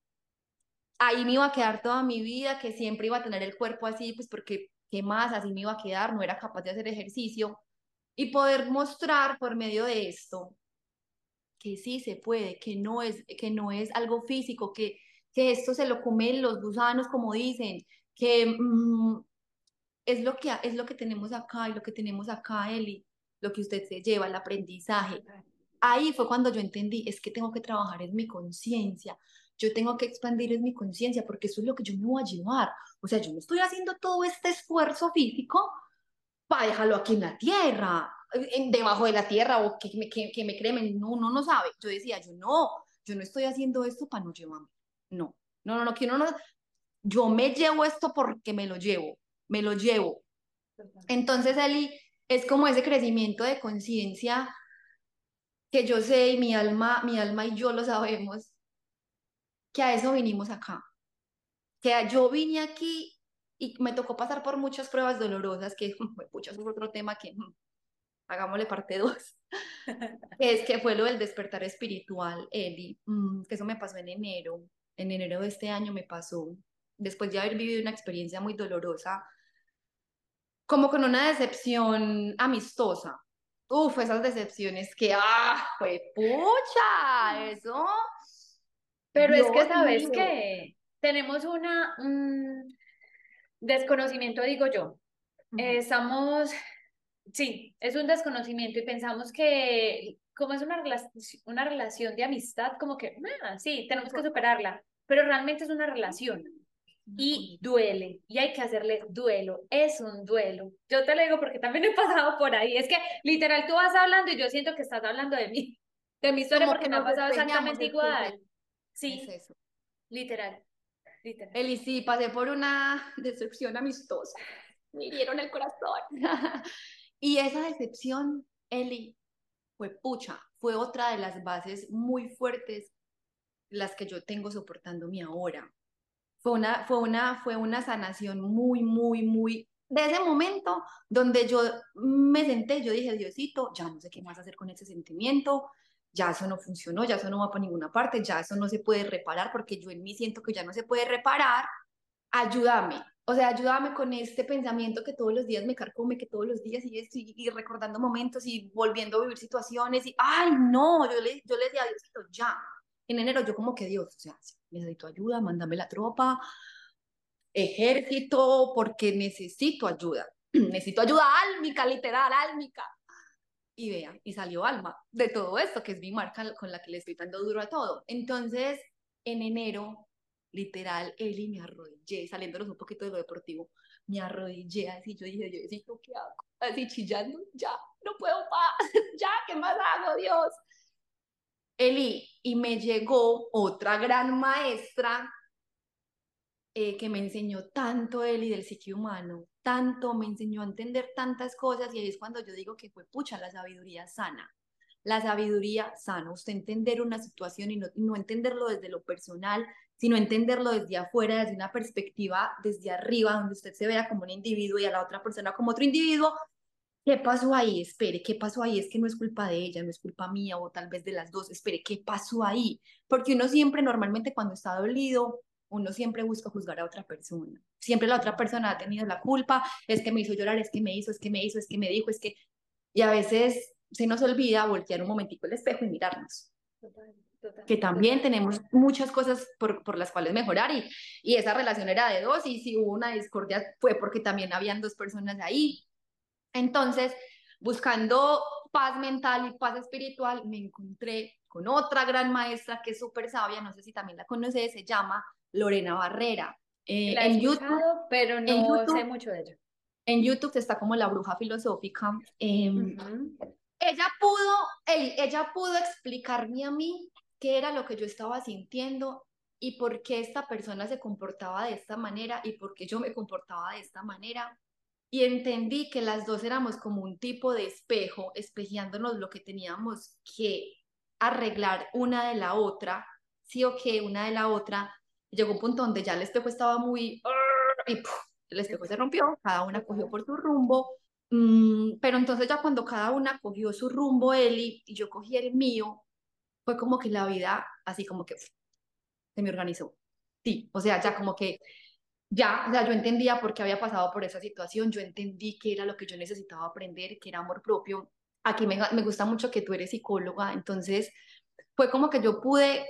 ahí me iba a quedar toda mi vida, que siempre iba a tener el cuerpo así, pues porque, ¿qué más? Así me iba a quedar, no era capaz de hacer ejercicio. Y poder mostrar por medio de esto que sí se puede, que no es, que no es algo físico, que, que esto se lo comen los gusanos, como dicen, que mm, es, lo que, es lo que tenemos acá y lo que tenemos acá, Eli, lo que usted se lleva, el aprendizaje. Ahí fue cuando yo entendí, es que tengo que trabajar en mi conciencia, yo tengo que expandir en mi conciencia porque eso es lo que yo me voy a llevar. O sea, yo no estoy haciendo todo este esfuerzo físico para dejarlo aquí en la tierra, en, debajo de la tierra o que, me, que, me cremen. No, no, no sabe. Yo decía, yo no, yo no estoy haciendo esto para no llevarme. No, no, no, no, que no, no. Yo me llevo esto porque me lo llevo, me lo llevo. Entonces, Eli, es como ese crecimiento de conciencia que yo sé y mi alma, mi alma y yo lo sabemos, que a eso vinimos acá. Que yo vine aquí y me tocó pasar por muchas pruebas dolorosas, que pucha, es otro tema que hagámosle parte dos, es que fue lo del despertar espiritual, Eli, mm, que eso me pasó en enero, en enero de este año me pasó, después de haber vivido una experiencia muy dolorosa, como con una decepción amistosa. Uf, esas decepciones que, ah, fue pucha, eso pero es que sabes que tenemos una, un desconocimiento, digo yo. estamos, sí, es un desconocimiento y pensamos que como es una, una relación de amistad, como que, ah, sí, tenemos que superarla, pero realmente es una relación y duele y hay que hacerle duelo, es un duelo. Yo te lo digo porque también he pasado por ahí, es que literal tú vas hablando y yo siento que estás hablando de mí, de mi historia porque me ha pasado exactamente igual. Sí. Es eso. Literal. Literal. Eli, sí, pasé por una decepción amistosa. Me hirieron el corazón. y esa decepción, Eli, fue pucha, fue otra de las bases muy fuertes las que yo tengo soportándome ahora. Fue una, fue una, fue una sanación muy, muy, muy de ese momento donde yo me senté, yo dije, Diosito, ya no sé qué más hacer con ese sentimiento, ya eso no funcionó, ya eso no va para ninguna parte, ya eso no se puede reparar porque yo en mí siento que ya no se puede reparar, ayúdame. O sea, ayúdame con este pensamiento que todos los días me carcome, que todos los días y, y recordando momentos y volviendo a vivir situaciones y, ay, no, yo le, yo le decía a Diosito, ya. En enero yo como que Dios, o sea, necesito ayuda, mándame la tropa, ejército, porque necesito ayuda. necesito ayuda álmica, literal, álmica y vea, y salió Alma de todo esto, que es mi marca con la que le estoy dando duro a todo. Entonces, en enero, literal, Eli me arrodillé, saliéndonos un poquito de lo deportivo, me arrodillé así, yo dije, yo necesito, ¿qué hago? Así chillando, ya, no puedo más, ya, ¿qué más hago, Dios? Eli, y me llegó otra gran maestra eh, que me enseñó tanto Eli del psique humano, tanto, me enseñó a entender tantas cosas y ahí es cuando yo digo que fue pucha la sabiduría sana. La sabiduría sana, usted entender una situación y no, no entenderlo desde lo personal, sino entenderlo desde afuera, desde una perspectiva desde arriba, donde usted se vea como un individuo y a la otra persona como otro individuo. ¿Qué pasó ahí? Espere, ¿qué pasó ahí? Es que no es culpa de ella, no es culpa mía o tal vez de las dos. Espere, ¿qué pasó ahí? Porque uno siempre normalmente cuando está dolido uno siempre busca juzgar a otra persona. Siempre la otra persona ha tenido la culpa, es que me hizo llorar, es que me hizo, es que me hizo, es que me dijo, es que... Y a veces se nos olvida voltear un momentico el espejo y mirarnos. Que también tenemos muchas cosas por, por las cuales mejorar y, y esa relación era de dos y si hubo una discordia fue porque también habían dos personas ahí. Entonces, buscando paz mental y paz espiritual, me encontré con otra gran maestra que es súper sabia, no sé si también la conoces, se llama Lorena Barrera. Eh, en YouTube, pero no sé mucho de ella. en YouTube está como la bruja filosófica. Em, ella pudo, ella pudo explicarme a mí qué era lo que yo estaba sintiendo y por qué esta persona se comportaba de esta manera y por qué yo me comportaba de esta manera. Y entendí que las dos éramos como un tipo de espejo, espejeándonos lo que teníamos que arreglar una de la otra, sí o qué, una de la otra. Llegó un punto donde ya el espejo estaba muy... y el espejo se rompió, cada una cogió por su rumbo. Mm, pero entonces ya cuando cada una cogió su rumbo, Eli, y yo cogí el mío, fue como que la vida así como que se me organizó. Sí, o sea, ya como que ya, o yo entendía por qué había pasado por esa situación, yo entendí que era lo que yo necesitaba aprender, que era amor propio. Aquí me, me gusta mucho que tú eres psicóloga, entonces fue como que yo pude,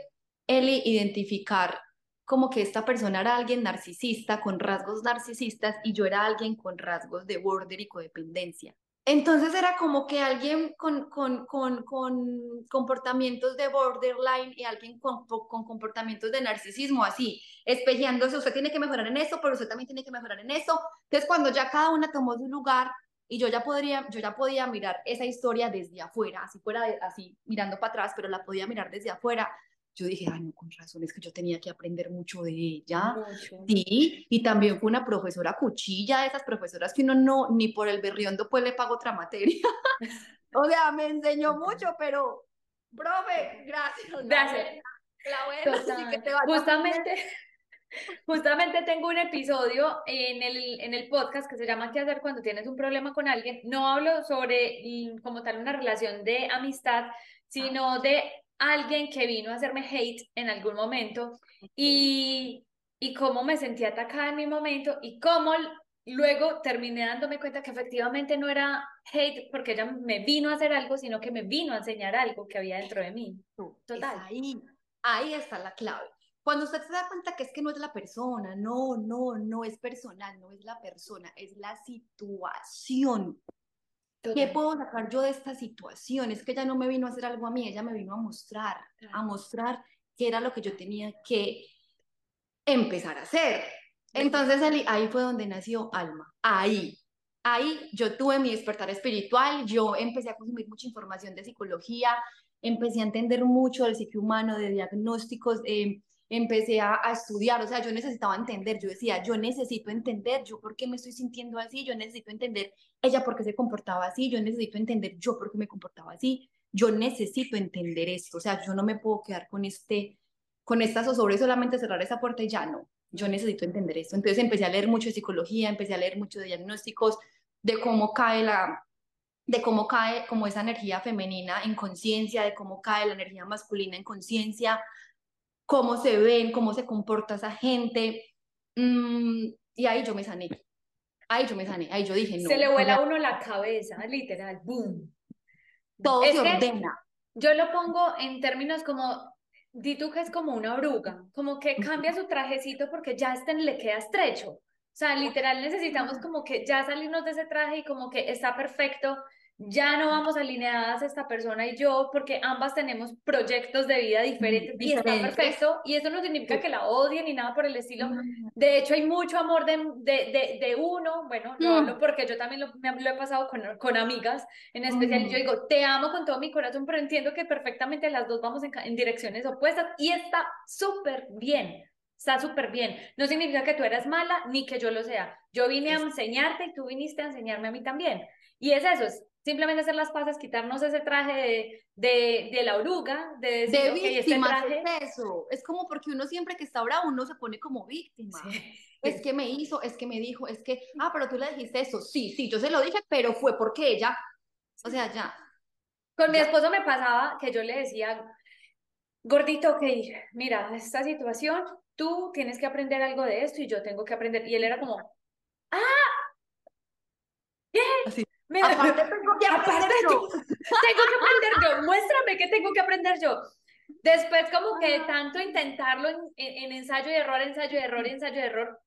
Eli, identificar como que esta persona era alguien narcisista, con rasgos narcisistas, y yo era alguien con rasgos de border y codependencia. Entonces era como que alguien con, con, con, con comportamientos de borderline y alguien con, comportamientos de narcisismo, así, espejeándose, usted tiene que mejorar en eso, pero usted también tiene que mejorar en eso. Entonces cuando ya cada una tomó su lugar y yo ya, podría, yo ya podía mirar esa historia desde afuera, así fuera así mirando para atrás, pero la podía mirar desde afuera, yo dije, ah, no, con razón, es que yo tenía que aprender mucho de ella. Sí, y también fue una profesora cuchilla, esas profesoras que uno no, ni por el berriondo pues le pago otra materia. o sea, me enseñó mucho, pero, profe, gracias. Gracias. La, que te Justamente. Justamente tengo un episodio en el, en el podcast que se llama ¿Qué hacer cuando tienes un problema con alguien? No hablo sobre mm, como tal una relación de amistad, sino de alguien que vino a hacerme hate en algún momento y, y cómo me sentí atacada en mi momento y cómo luego terminé dándome cuenta que efectivamente no era hate porque ella me vino a hacer algo, sino que me vino a enseñar algo que había dentro de mí. Total. ahí, ahí está la clave. Cuando usted se da cuenta que es que no es la persona, no, no, no es personal, no es la persona, es la situación. ¿Qué puedo sacar yo de esta situación? Es que ella no me vino a hacer algo a mí, ella me vino a mostrar, a mostrar qué era lo que yo tenía que empezar a hacer. Entonces ahí fue donde nació Alma, ahí. Ahí yo tuve mi despertar espiritual, yo empecé a consumir mucha información de psicología, empecé a entender mucho del psique humano, de diagnósticos, eh, empecé a, estudiar, o sea, yo necesitaba entender, yo decía, yo necesito entender, yo por qué me estoy sintiendo así, yo necesito entender ella por qué se comportaba así, yo necesito entender yo por qué me comportaba así, yo necesito entender esto, o sea, yo no me puedo quedar con este, con esta zozobra solamente cerrar esa puerta y ya no, yo necesito entender esto. Entonces empecé a leer mucho de psicología, empecé a leer mucho de diagnósticos, de cómo cae la, de cómo cae como esa energía femenina en conciencia, de cómo cae la energía masculina en conciencia, cómo se ven, cómo se comporta esa gente. Mm, y ahí yo me sané. Ahí yo me sané. Ahí yo dije, no. Se le vuela a uno la cabeza, literal. Boom. Todo se ordena. Yo lo pongo en términos como, di tú que es como una oruga, como que cambia su trajecito porque ya este le queda estrecho. O sea, literal necesitamos como que ya salirnos de ese traje y como que está perfecto ya no vamos alineadas esta persona y yo porque ambas tenemos proyectos de vida diferentes, y está perfecto y eso no significa que la odien ni nada por el estilo. De hecho hay mucho amor de, de, de, uno, bueno, no hablo porque yo también lo, me, lo he pasado con, con amigas en especial, yo digo, te amo con todo mi corazón, pero entiendo que perfectamente las dos vamos en, en direcciones opuestas y está súper bien. Está súper bien. No significa que tú eras mala ni que yo lo sea. Yo vine a enseñarte y tú viniste a enseñarme a mí también. Y es eso, es simplemente hacer las paces, quitarnos ese traje de, de, de la oruga, de decir, de este es eso. Es como porque uno siempre que está bravo, uno se pone como víctima. Es que me hizo, es que me dijo, es que, ah, pero tú le dijiste eso. Sí, sí, yo se lo dije, pero fue porque ella, o sea, ya. Con mi esposo me pasaba que yo le decía, gordito, ok, mira, esta situación, tú tienes que aprender algo de esto y yo tengo que aprender. Y él era como, ah, bien. Así. Aparte tengo que aprender yo. tengo que aprender yo. Muéstrame qué tengo que aprender yo. Después como que tanto intentarlo en, en, ensayo y error, ensayo y error, ensayo y error,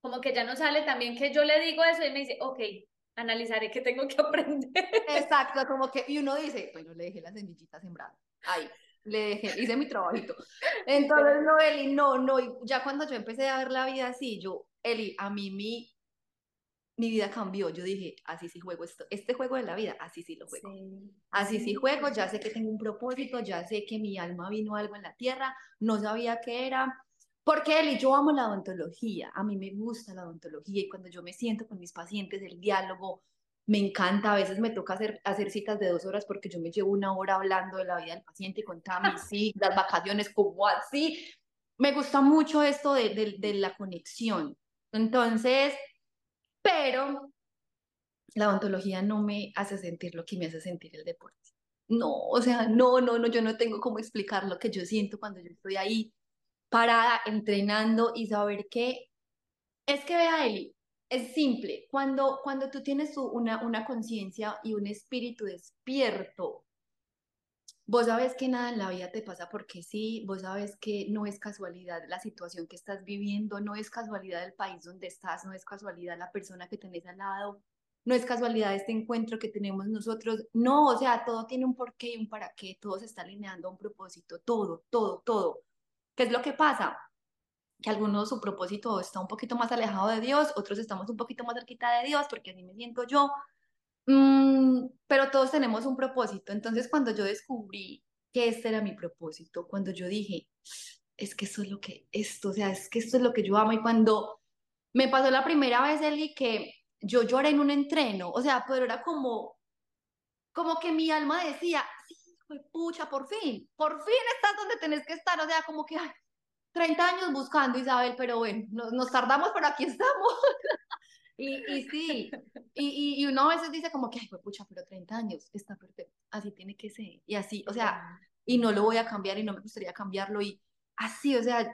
como que ya no sale también que yo le digo eso y me dice, ok, analizaré qué tengo que aprender. Exacto, como que, y uno dice, bueno, le dejé la semillita sembrada, ahí, le dejé, hice mi trabajito. Entonces, no, Eli, no, no, y ya cuando yo empecé a ver la vida así, yo, Eli, a mí mi mi vida cambió. Yo dije, así sí juego esto, este juego de la vida, así sí lo juego. Así sí juego, ya sé que tengo un propósito, ya sé que mi alma vino algo en la tierra, no sabía qué era. Porque él y yo amo la odontología, a mí me gusta la odontología y cuando yo me siento con mis pacientes, el diálogo, me encanta, a veces me toca hacer, hacer citas de dos horas porque yo me llevo una hora hablando de la vida del paciente y contaba mis citas, vacaciones, como así. Me gusta mucho esto de, de, de la conexión. Entonces, pero la odontología no me hace sentir lo que me hace sentir el deporte. No, o sea, no, no, no, yo no tengo cómo explicar lo que yo siento cuando yo estoy ahí parada, entrenando y saber que es que vea, Eli, es simple. Cuando, cuando tú tienes una, una conciencia y un espíritu despierto, vos sabes que nada en la vida te pasa porque sí, vos sabes que no es casualidad la situación que estás viviendo, no es casualidad el país donde estás, no es casualidad la persona que tenés al lado, no es casualidad este encuentro que tenemos nosotros, no, o sea, todo tiene un porqué y un para qué, todo se está alineando a un propósito, todo, todo, todo. ¿Qué es lo que pasa? que algunos su propósito está un poquito más alejado de Dios, otros estamos un poquito más cerquita de Dios, porque así me siento yo, mm, pero todos tenemos un propósito. Entonces, cuando yo descubrí que este era mi propósito, cuando yo dije, es que eso es lo que, esto, o sea, es que esto es lo que yo amo, y cuando me pasó la primera vez, Eli, que yo lloré en un entreno, o sea, pero era como, como que mi alma decía, sí, pucha, por fin, por fin estás donde tenés que estar, o sea, como que, ay, 30 años buscando, Isabel, pero bueno, nos, tardamos, pero aquí estamos. y, y sí, y, y, uno a veces dice como que, ay, pucha, pero 30 años, está perfecto, así tiene que ser, y así, o sea, y no lo voy a cambiar y no me gustaría cambiarlo, y así, o sea,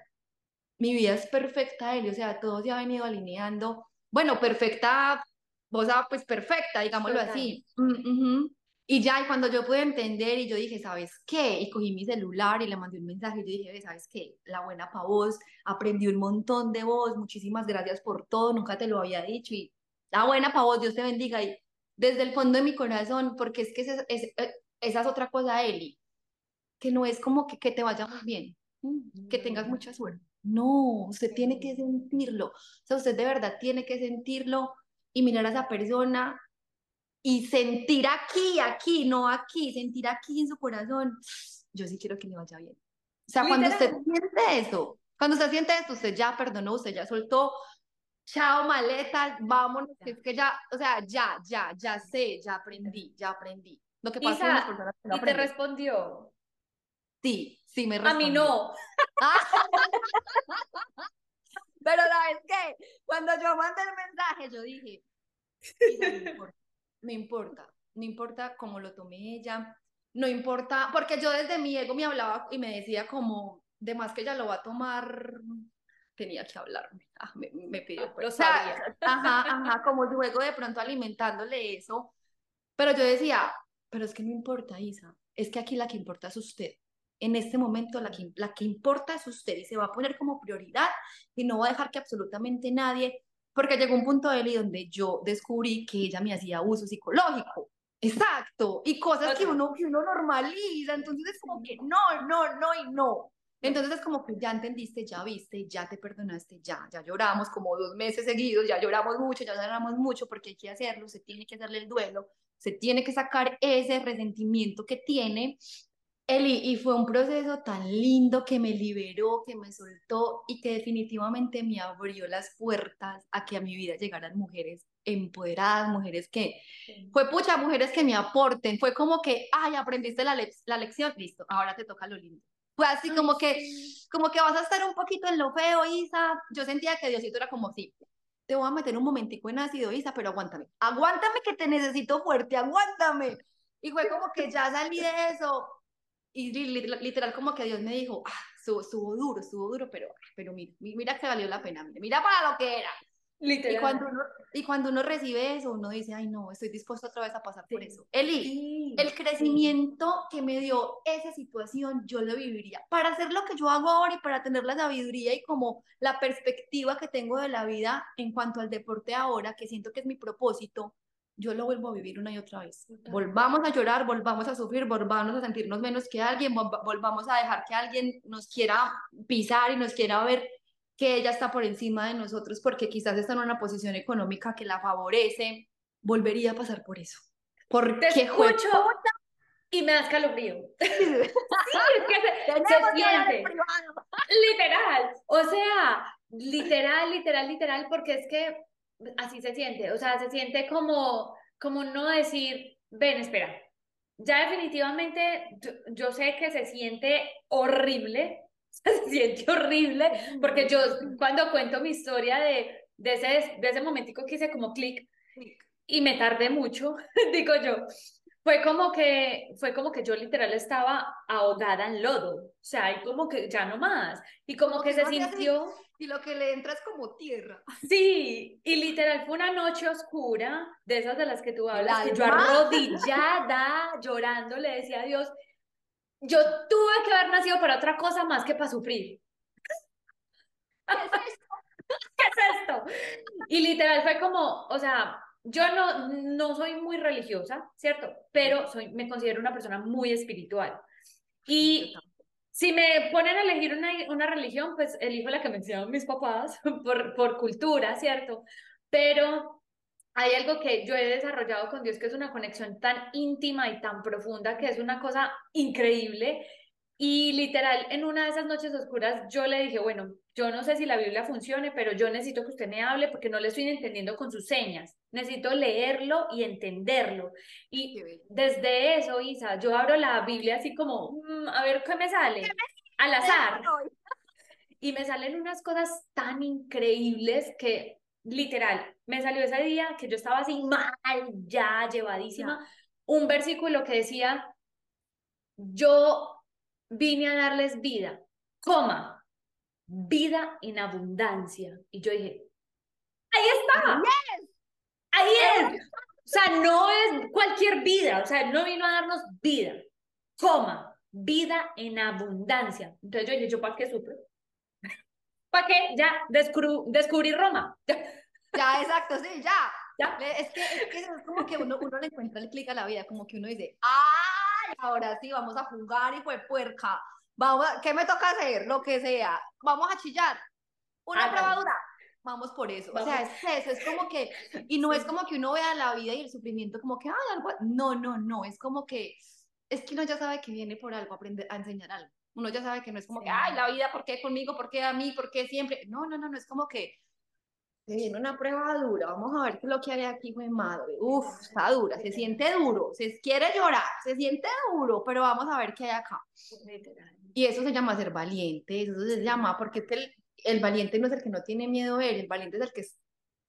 mi vida es perfecta, Eli, o sea, todo se ha venido alineando, bueno, perfecta, o sea, pues perfecta, digámoslo así. Mm, y ya, y cuando yo pude entender y yo dije, ¿sabes qué? Y cogí mi celular y le mandé un mensaje y yo dije, ¿sabes qué? La buena pa' vos, aprendí un montón de vos, muchísimas gracias por todo, nunca te lo había dicho y la buena pa' vos, Dios te bendiga. Y desde el fondo de mi corazón, porque es que esa es, eh, esa es otra cosa, Eli, que no es como que, que te vaya muy bien, que tengas mucha suerte. No, usted tiene que sentirlo. O sea, usted de verdad tiene que sentirlo y mirar a esa persona y sentir aquí, aquí, no aquí, sentir aquí en su corazón, yo sí quiero que le vaya bien. O sea, cuando usted siente eso, cuando usted siente esto, usted ya perdonó, usted ya soltó, chao maleta, vámonos, es que ya, o sea, ya, ya, ya sé, ya aprendí, ya aprendí. Lo que pasa es que ¿Y te respondió? Sí, sí me respondió. A mí no. Pero ¿sabes qué? Cuando yo mandé el mensaje, yo dije, no importa, no importa cómo lo tomé ella, no importa, porque yo desde mi ego me hablaba y me decía como, de más que ella lo va a tomar, tenía que hablarme, ah, me, me, pidió, lo sabía. Ajá, ajá, como luego de pronto alimentándole eso, pero yo decía, pero es que no importa, Isa, es que aquí la que importa es usted. En este momento la que, la que importa es usted y se va a poner como prioridad y no va a dejar que absolutamente nadie porque llegó un punto de él donde yo descubrí que ella me hacía uso psicológico. Exacto. Y cosas que uno, que uno normaliza. Entonces es como que no, no, no y no. Entonces es como que ya entendiste, ya viste, ya te perdonaste, ya, ya lloramos como dos meses seguidos, ya lloramos mucho, ya lloramos mucho porque hay que hacerlo, se tiene que hacerle el duelo, se tiene que sacar ese resentimiento que tiene Eli, y fue un proceso tan lindo que me liberó, que me soltó y que definitivamente me abrió las puertas a que a mi vida llegaran mujeres empoderadas, mujeres que, fue pucha, mujeres que me aporten, fue como que, ay, aprendiste la, la lección, listo, ahora te toca lo lindo. Fue así como que, como que vas a estar un poquito en lo feo, Isa. Yo sentía que Diosito era como, sí, te voy a meter un momentico en ácido, Isa, pero aguántame, aguántame que te necesito fuerte, aguántame. Y fue como que ya salí de eso, y literal como que Dios me dijo, ah, estuvo, duro, estuvo duro, pero, pero mira, mira que valió la pena, mira, para lo que era. Literal. Y cuando, uno, y cuando uno recibe eso, uno dice, ay no, estoy dispuesto otra vez a pasar por eso. Eli, el crecimiento que me dio esa situación, yo lo viviría. Para hacer lo que yo hago ahora y para tener la sabiduría y como la perspectiva que tengo de la vida en cuanto al deporte ahora, que siento que es mi propósito, yo lo vuelvo a vivir una y otra vez. Volvamos a llorar, volvamos a sufrir, volvamos a sentirnos menos que alguien, volvamos a dejar que alguien nos quiera pisar y nos quiera ver que ella está por encima de nosotros porque quizás está en una posición económica que la favorece, volvería a pasar por eso. Porque Te escucho y me da escalofrío. sí, es que se, se siente. Literal. O sea, literal, literal, literal, porque es que así se siente. O sea, se siente como, como no decir, ven, espera. Ya definitivamente yo, yo sé que se siente horrible, se siente horrible, porque yo cuando cuento mi historia de, de, ese, de ese momentico que hice como clic y me tardé mucho, digo yo, fue como que fue como que yo literal estaba ahogada en lodo, o sea, y como que ya no más, y como que se sintió y lo que le entra es como tierra. Sí, y literal fue una noche oscura, de esas de las que tú hablas, que yo arrodillada, llorando, le decía a Dios, yo tuve que haber nacido para otra cosa más que para sufrir. ¿Qué es esto? ¿Qué es esto? Y literal fue como, o sea, yo no, no soy muy religiosa, ¿cierto? Pero soy, me considero una persona muy espiritual. Y si me ponen a elegir una, una religión, pues elijo la que me enseñaron mis papás por, por cultura, ¿cierto? Pero hay algo que yo he desarrollado con Dios que es una conexión tan íntima y tan profunda que es una cosa increíble. Y literal, en una de esas noches oscuras, yo le dije, bueno, yo no sé si la Biblia funcione, pero yo necesito que usted me hable porque no le estoy entendiendo con sus señas. Necesito leerlo y entenderlo. Y desde eso, Isa, yo abro la Biblia así como, mm, a ver qué me sale, al azar. Y me salen unas cosas tan increíbles que literal, me salió ese día que yo estaba así mal, ya llevadísima, un versículo que decía, yo vine a darles vida, coma, vida en abundancia. Y yo dije, ahí está, ahí es. O sea, no es cualquier vida, o sea, no vino a darnos vida, coma, vida en abundancia. Entonces yo dije, ¿yo para qué sufro? ¿Para qué? Ya, descubrí Roma. Ya, exacto, sí, ya. ya. Es, que, es, que, es como que uno, uno le encuentra el clic a la vida, como que uno dice, ¡ay! Ahora sí, vamos a jugar y fue puerca. Vamos ¿Qué me toca hacer? Lo que sea. Vamos a chillar. Una probadura. Vamos por eso. O sea, es eso, es como que, y no es como que uno vea la vida y el sufrimiento como que, ay, algo. No, no, no, es como que, es que uno ya sabe que viene por algo, a aprender a enseñar algo. Uno ya sabe que no es como que, ay, la vida, ¿por qué conmigo? ¿Por qué a mí? ¿Por qué siempre? No, no, no, no, es como que se viene una prueba dura, vamos a ver qué es lo que hay aquí, güey, madre. Uf, está dura, se siente duro, se quiere llorar, se siente duro, pero vamos a ver qué hay acá. Y eso se llama ser valiente, eso se llama, porque el, el valiente no es el que no tiene miedo a él, el valiente es el que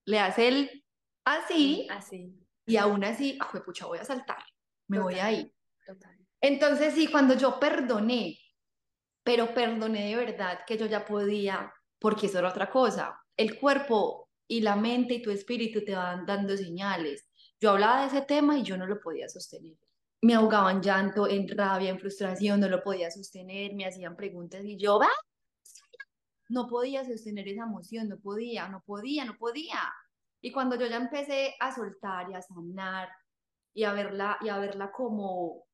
le hace el así, así. y aún así, ah, pucha, voy a saltar, me voy a ir. Entonces, sí, cuando yo perdoné, pero perdoné de verdad que yo ya podía, porque eso era otra cosa. El cuerpo y la mente y tu espíritu te van dando señales. Yo hablaba de ese tema y yo no lo podía sostener. Me ahogaba en llanto, en rabia, en frustración, no lo podía sostener, me hacían preguntas y yo, va, no podía sostener esa emoción, no podía, no podía, no podía. Y cuando yo ya empecé a soltar y a sanar y a verla, y a verla como,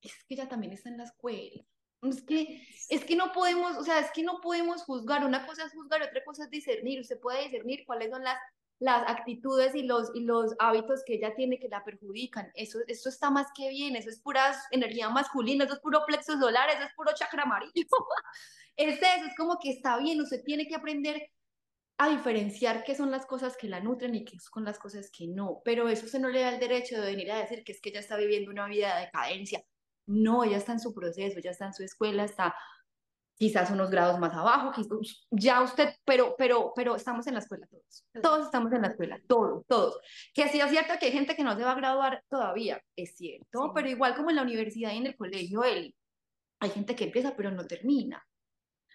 es que ella también está en la escuela, es que, es que no podemos, o sea, es que no podemos juzgar. Una cosa es juzgar, otra cosa es discernir. Usted puede discernir cuáles son las, las actitudes y los, y los hábitos que ella tiene que la perjudican. Eso, eso está más que bien, eso es pura energía masculina, eso es puro plexo solar, eso es puro chakra amarillo. es eso, es como que está bien, usted tiene que aprender a diferenciar qué son las cosas que la nutren y qué son las cosas que no. Pero eso se no le da el derecho de venir a decir que es que ella está viviendo una vida de decadencia. No, ella está en su proceso, ya está en su escuela, está quizás unos grados más abajo, ya usted, pero, pero, pero estamos en la escuela todos, todos estamos en la escuela, todos, todos. Que sí es cierto que hay gente que no se va a graduar todavía, es cierto, pero igual como en la universidad y en el colegio, hay gente que empieza pero no termina.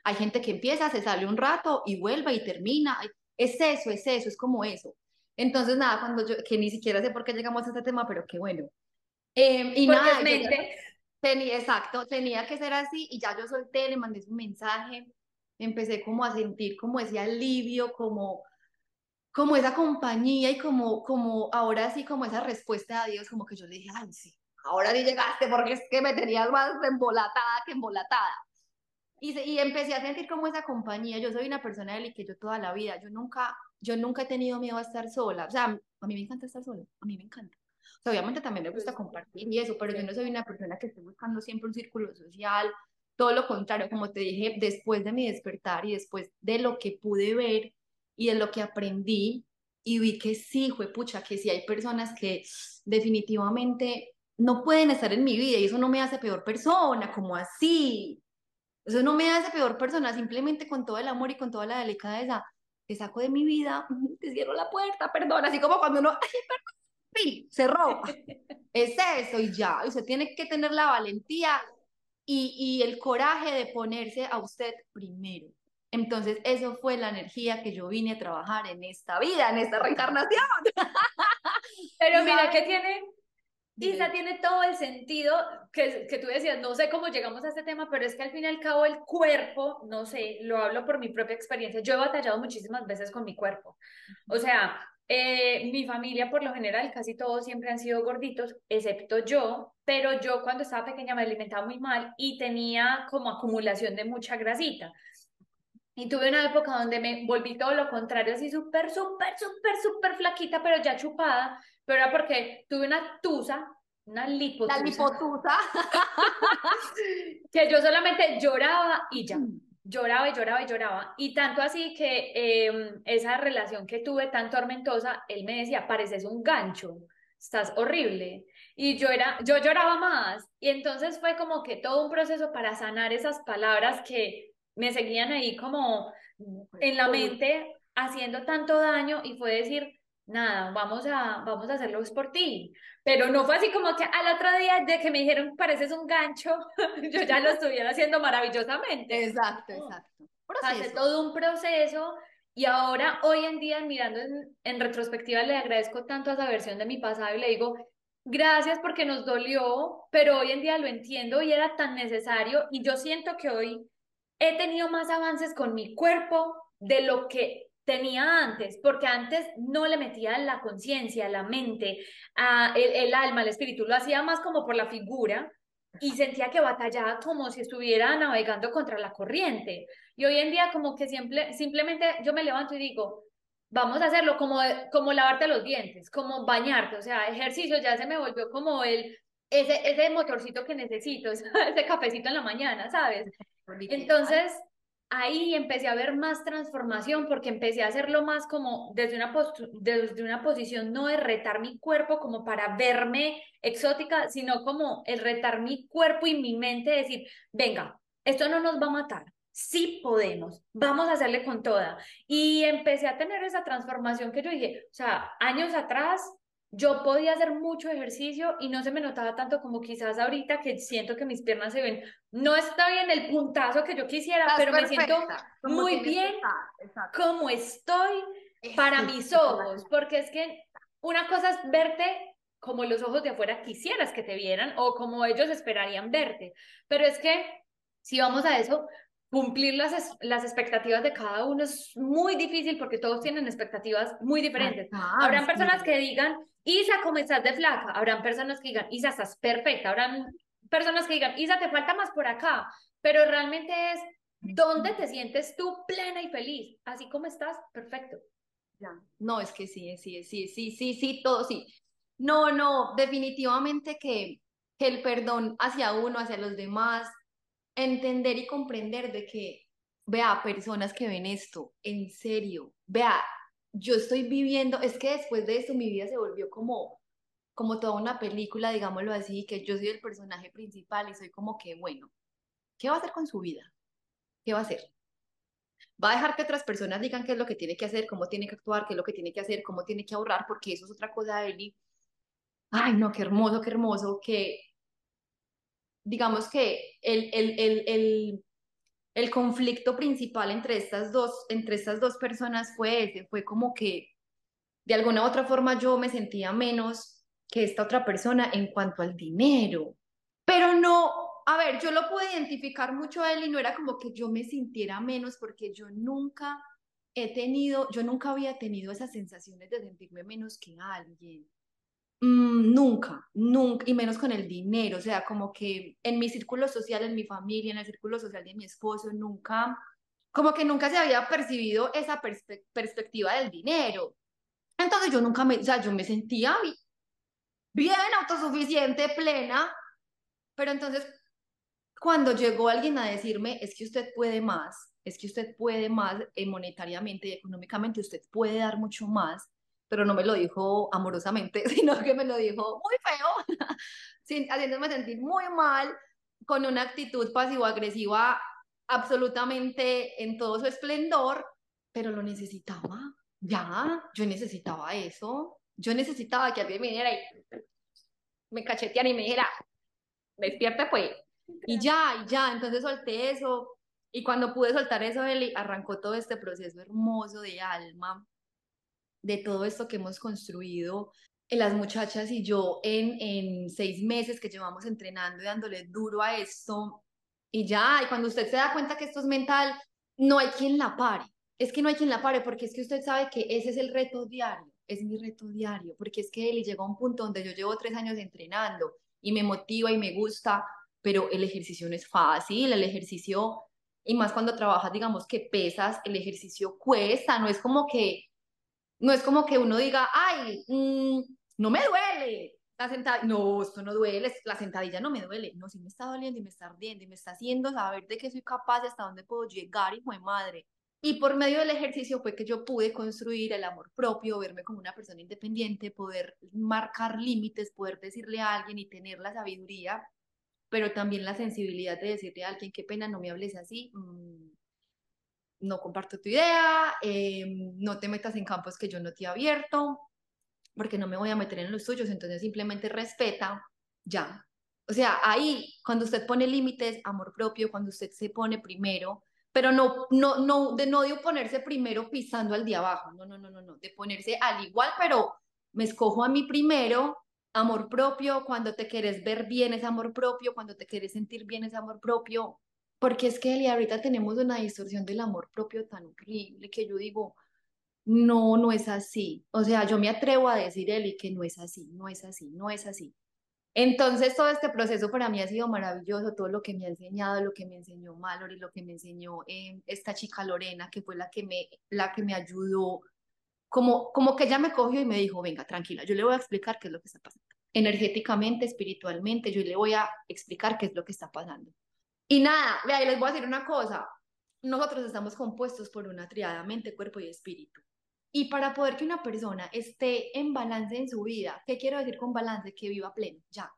Hay gente que empieza, se sale un rato y vuelve y termina. Es eso, es eso, es como eso. Entonces, nada, cuando yo, que ni siquiera sé por qué llegamos a este tema, pero qué bueno. Eh, y nada, Tenía, exacto, tenía que ser así y ya yo solté, le mandé su mensaje, empecé como a sentir como ese alivio, como, como esa compañía y como, como ahora sí, como esa respuesta a Dios, como que yo le dije, ay, sí, ahora sí llegaste porque es que me tenías más embolatada que embolatada. Y, y empecé a sentir como esa compañía. Yo soy una persona de que yo toda la vida, yo nunca, yo nunca he tenido miedo a estar sola. O sea, a mí me encanta estar sola, a mí me encanta. O sea, obviamente también me gusta compartir y eso, pero yo no soy una persona que esté buscando siempre un círculo social. Todo lo contrario, como te dije, después de mi despertar y después de lo que pude ver y de lo que aprendí y vi que sí, fue pucha, que sí hay personas que definitivamente no pueden estar en mi vida y eso no me hace peor persona, como así. Eso no me hace peor persona, simplemente con todo el amor y con toda la delicadeza, te saco de mi vida, te cierro la puerta, perdón, así como cuando uno, ay, perdón, cerró. es eso y ya, usted tiene que tener la valentía y, y el coraje de ponerse a usted primero. Entonces, eso fue la energía que yo vine a trabajar en esta vida, en esta reencarnación. Pero mira que tiene Isa tiene todo el sentido que, que tú decías, no sé cómo llegamos a este tema, pero es que al fin y al cabo el cuerpo, no sé, lo hablo por mi propia experiencia, yo he batallado muchísimas veces con mi cuerpo. O sea, eh, mi familia por lo general, casi todos siempre han sido gorditos, excepto yo, pero yo cuando estaba pequeña me alimentaba muy mal y tenía como acumulación de mucha grasita. Y tuve una época donde me volví todo lo contrario, así súper, súper, súper, súper flaquita, pero ya chupada, pero era porque tuve una tusa, una lipotusa. La lipotusa. que yo solamente lloraba y ya. Mm. Lloraba y lloraba y lloraba. Y tanto así que em, esa relación que tuve tan tormentosa, él me decía, pareces un gancho, estás horrible. Y yo, era, yo lloraba más. Y entonces fue como que todo un proceso para sanar esas palabras que me seguían ahí como en la mente haciendo tanto daño y fue decir, nada, vamos a, vamos a hacerlo por ti. Pero no fue así como que al otro día de que me dijeron pareces un gancho, yo ya lo estuviera haciendo maravillosamente. Exacto, exacto. Hace todo un proceso y ahora, hoy en día, mirando en, en retrospectiva, le agradezco tanto a esa versión de mi pasado y le digo, gracias porque nos dolió, pero hoy en día lo entiendo y era tan necesario y yo siento que hoy he tenido más avances con mi cuerpo de lo que tenía antes, porque antes no le metía la conciencia, la mente, a el, alma, el espíritu, lo hacía más como por la figura y sentía que batallaba como si estuviera navegando contra la corriente. Y hoy en día como que siempre, simplemente yo me levanto y digo, vamos a hacerlo como, como lavarte los dientes, como bañarte, o sea, ejercicio ya se me volvió como el, ese, ese motorcito que necesito, ese cafecito en la mañana, ¿sabes? Entonces, ahí empecé a ver más transformación porque empecé a hacerlo más como desde una, desde una posición no de retar mi cuerpo como para verme exótica, sino como el retar mi cuerpo y mi mente, decir, venga, esto no nos va a matar. Sí podemos, vamos a hacerle con toda. Y empecé a tener esa transformación que yo dije, o sea, años atrás yo podía hacer mucho ejercicio y no se me notaba tanto como quizás ahorita que siento que mis piernas se ven. No estoy en el puntazo que yo quisiera, pero me siento muy bien como estoy para mis ojos, porque es que una cosa es verte como los ojos de afuera quisieras que te vieran o como ellos esperarían verte, pero es que si vamos a eso, cumplir las, las expectativas de cada uno es muy difícil porque todos tienen expectativas muy diferentes. Habrán personas que digan, Isa, ¿cómo estás de flaca? Habrán personas que digan, Isa, estás perfecta. Habrán personas que digan, Isa, te falta más por acá. Pero realmente es, ¿dónde te sientes tú plena y feliz? Así como estás, perfecto. No, es que sí, sí, sí, sí, sí, sí, todo sí. No, no, definitivamente que, que el perdón hacia uno, hacia los demás, entender y comprender de que, vea, personas que ven esto, en serio, vea, yo estoy viviendo, es que después de esto mi vida se volvió como, como toda una película, digámoslo así, que yo soy el personaje principal y soy como que, bueno, ¿qué va a hacer con su vida? ¿Qué va a hacer? Va a dejar que otras personas digan qué es lo que tiene que hacer, cómo tiene que actuar, qué es lo que tiene que hacer, cómo tiene que ahorrar, porque eso es otra cosa de él. Ay, no, qué hermoso, qué hermoso, que digamos que el, el, el, el el conflicto principal entre estas dos, entre estas dos personas fue ese, fue como que de alguna u otra forma yo me sentía menos que esta otra persona en cuanto al dinero. Pero no, a ver, yo lo pude identificar mucho a él y no era como que yo me sintiera menos porque yo nunca he tenido, yo nunca había tenido esas sensaciones de sentirme menos que alguien. Mm, nunca, nunca, y menos con el dinero, o sea, como que en mi círculo social, en mi familia, en el círculo social de mi esposo, nunca, como que nunca se había percibido esa perspectiva del dinero. Entonces yo nunca me, o sea, yo me sentía bien autosuficiente, plena, pero entonces cuando llegó alguien a decirme, es que usted puede más, es que usted puede más eh, monetariamente y económicamente, usted puede dar mucho más, pero no me lo dijo amorosamente, sino que me lo dijo muy feo, haciéndome sentir muy mal, con una actitud pasivo-agresiva absolutamente en todo su esplendor, pero lo necesitaba, ya, yo necesitaba eso, yo necesitaba que alguien me diera y me cacheteara y me dijera, despierte pues, y ya, y ya, entonces solté eso, y cuando pude soltar eso, Eli, arrancó todo este proceso hermoso de alma, de todo esto que hemos construido las muchachas y yo en, en seis meses que llevamos entrenando y dándole duro a esto. Y ya, y cuando usted se da cuenta que esto es mental, no hay quien la pare. Es que no hay quien la pare porque es que usted sabe que ese es el reto diario, es mi reto diario, porque es que Eli llegó a un punto donde yo llevo tres años entrenando y me motiva y me gusta, pero el ejercicio no es fácil, el ejercicio, y más cuando trabajas, digamos que pesas, el ejercicio cuesta, no es como que no es como que uno diga, ay, mm, no me duele. La sentadilla, no, esto no duele, la sentadilla no me duele. No, sí me está doliendo y me está ardiendo y me está haciendo saber de qué soy capaz y hasta dónde puedo llegar, hijo de madre. Y por medio del ejercicio fue que yo pude construir el amor propio, verme como una persona independiente, poder marcar límites, poder decirle a alguien y tener la sabiduría, pero también la sensibilidad de decirle a alguien, qué pena, no me hables así, mm, no comparto tu idea, em, no te metas en campos que yo no te he abierto, porque no me voy a meter en los tuyos, entonces simplemente respeta, ya. O sea, ahí, cuando usted pone límites, amor propio, cuando usted se pone primero, pero no, no, no, de no de ponerse primero pisando al de abajo, no, no, no, no, no, de ponerse al igual, pero me escojo a mí primero, amor propio, cuando te quieres ver bien es amor propio, cuando te quieres sentir bien es amor propio, porque es que Eli, ahorita tenemos una distorsión del amor propio tan horrible que yo digo, no, no es así. O sea, yo me atrevo a decir, Eli, que no es así, no es así, no es así. Entonces, todo este proceso para mí ha sido maravilloso, todo lo que me ha enseñado, lo que me enseñó Mallory, lo que me enseñó eh, esta chica Lorena, que fue la que me, la que me ayudó, como, como que ella me cogió y me dijo, venga, tranquila, yo le voy a explicar qué es lo que está pasando. Energéticamente, espiritualmente, yo le voy a explicar qué es lo que está pasando. Y nada, vea, les voy a decir una cosa. Nosotros estamos compuestos por una triada, mente, cuerpo y espíritu. Y para poder que una persona esté en balance en su vida, ¿qué quiero decir con balance? Que viva pleno, ya.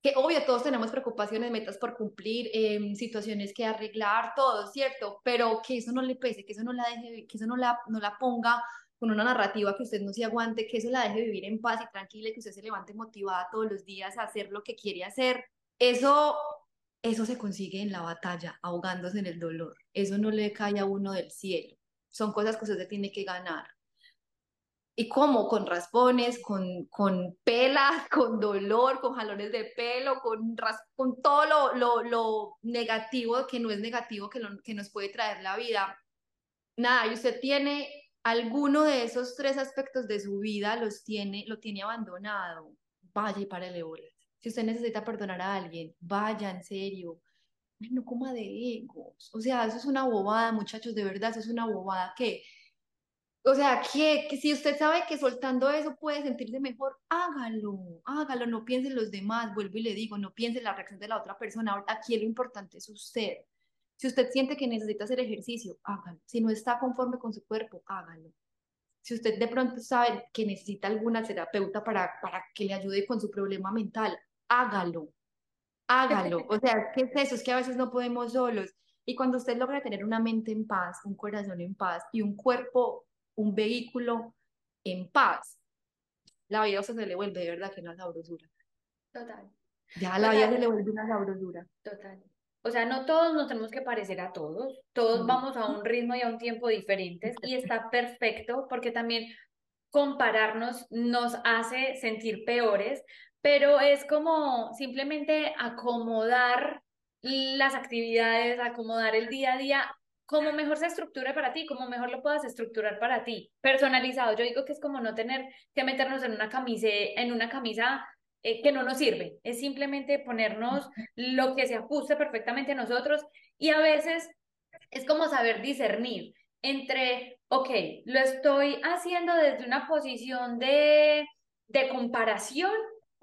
Que obvio todos tenemos preocupaciones, metas por cumplir, em, situaciones que arreglar, todo, ¿cierto? Pero que eso no le pese, que eso no la deje, que eso no la, no la ponga con una narrativa que usted no se aguante, que eso la deje vivir en paz y tranquila, que usted se levante motivada todos los días a hacer lo que quiere hacer. Eso eso se consigue en la batalla, ahogándose en el dolor. Eso no le cae a uno del cielo. Son cosas que usted se tiene que ganar. ¿Y cómo? Con raspones, con, con pelas, con dolor, con jalones de pelo, con, con todo lo, lo, lo, negativo que no es negativo que, lo, que nos puede traer la vida. Nada, y usted tiene alguno de esos tres aspectos de su vida, los tiene, lo tiene abandonado. Vaya y párele bolas. Si usted necesita perdonar a alguien, vaya en serio. No coma de egos. O sea, eso es una bobada, muchachos, de verdad, eso es una bobada que, o sea, que, que si usted sabe que soltando eso puede sentirse mejor, hágalo, hágalo, no piense en los demás, vuelvo y le digo, no piense en la reacción de la otra persona, aquí lo importante es usted. Si usted siente que necesita hacer ejercicio, hágalo. Si no está conforme con su cuerpo, hágalo. Si usted de pronto sabe que necesita alguna terapeuta para, para que le ayude con su problema mental, hágalo, hágalo. O sea, ¿qué es eso? Es que a veces no podemos solos. Y cuando usted logra tener una mente en paz, un corazón en paz y un cuerpo, un vehículo en paz, la vida se le vuelve de verdad que una sabrosura. Total. Ya la vida se le vuelve una sabrosura. Total. O sea, no todos nos tenemos que parecer a todos, todos vamos a un ritmo y a un tiempo diferentes y está perfecto porque también compararnos nos hace sentir peores, pero es como simplemente acomodar las actividades, acomodar el día a día como mejor se estructure para ti, como mejor lo puedas estructurar para ti, personalizado. Yo digo que es como no tener que meternos en una camisa, en una camisa eh, que no nos sirve, es simplemente ponernos lo que se ajuste perfectamente a nosotros y a veces es como saber discernir entre, ok, lo estoy haciendo desde una posición de, de comparación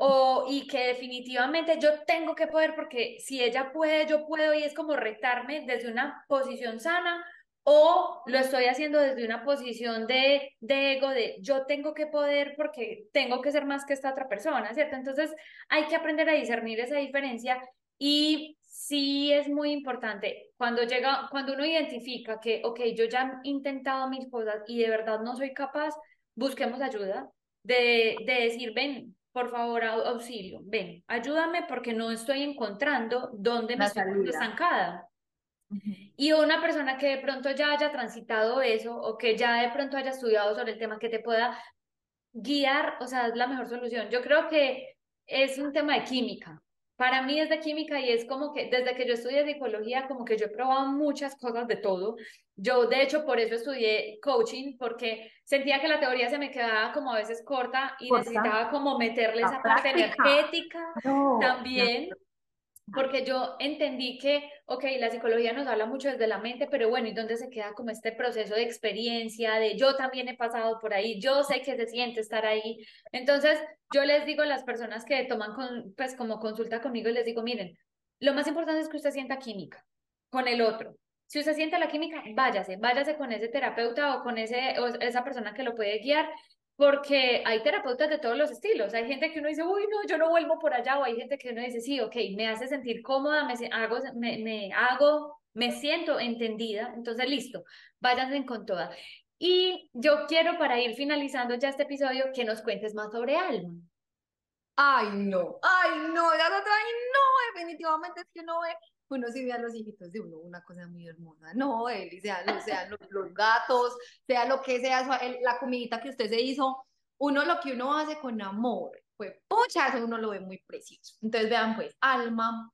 o, y que definitivamente yo tengo que poder porque si ella puede, yo puedo y es como retarme desde una posición sana o lo estoy haciendo desde una posición de, de ego, de yo tengo que poder porque tengo que ser más que esta otra persona, ¿cierto? Entonces hay que aprender a discernir esa diferencia y sí es muy importante cuando llega, cuando uno identifica que, ok, yo ya he intentado mis cosas y de verdad no soy capaz, busquemos ayuda, de, de decir, ven, por favor, auxilio, ven, ayúdame porque no estoy encontrando dónde me estoy estancada. Y una persona que de pronto ya haya transitado eso o que ya de pronto haya estudiado sobre el tema, que te pueda guiar, o sea, es la mejor solución. Yo creo que es un tema de química. Para mí es de química y es como que desde que yo estudié psicología, como que yo he probado muchas cosas de todo. Yo, de hecho, por eso estudié coaching, porque sentía que la teoría se me quedaba como a veces corta y necesitaba como meterle esa parte energética también. Porque yo entendí que, ok, la psicología nos habla mucho desde la mente, pero bueno, ¿y dónde se queda como este proceso de experiencia, de yo también he pasado por ahí, yo sé que se siente estar ahí? Entonces, yo les digo a las personas que toman con, pues como consulta conmigo les digo, miren, lo más importante es que usted sienta química con el otro. Si usted siente la química, váyase, váyase con ese terapeuta o con ese, o esa persona que lo puede guiar porque hay terapeutas de todos los estilos. Hay gente que uno dice, uy, no, yo no vuelvo por allá, o hay gente que uno dice, sí, ok, me hace sentir cómoda, me hago, me, me hago, me siento entendida, entonces listo, váyanse con toda. Y yo quiero, para ir finalizando ya este episodio, que nos cuentes más sobre Alma. Ay, no, ay, no, ya no, ay, no, definitivamente es que no ve uno sí ve a los hijitos de uno una cosa muy hermosa. No, Eli, sean, los, los, gatos, sea lo que sea, la comidita que usted se hizo, uno lo que uno hace con amor, pues pucha, eso uno lo ve muy precioso. Entonces vean pues, Alma,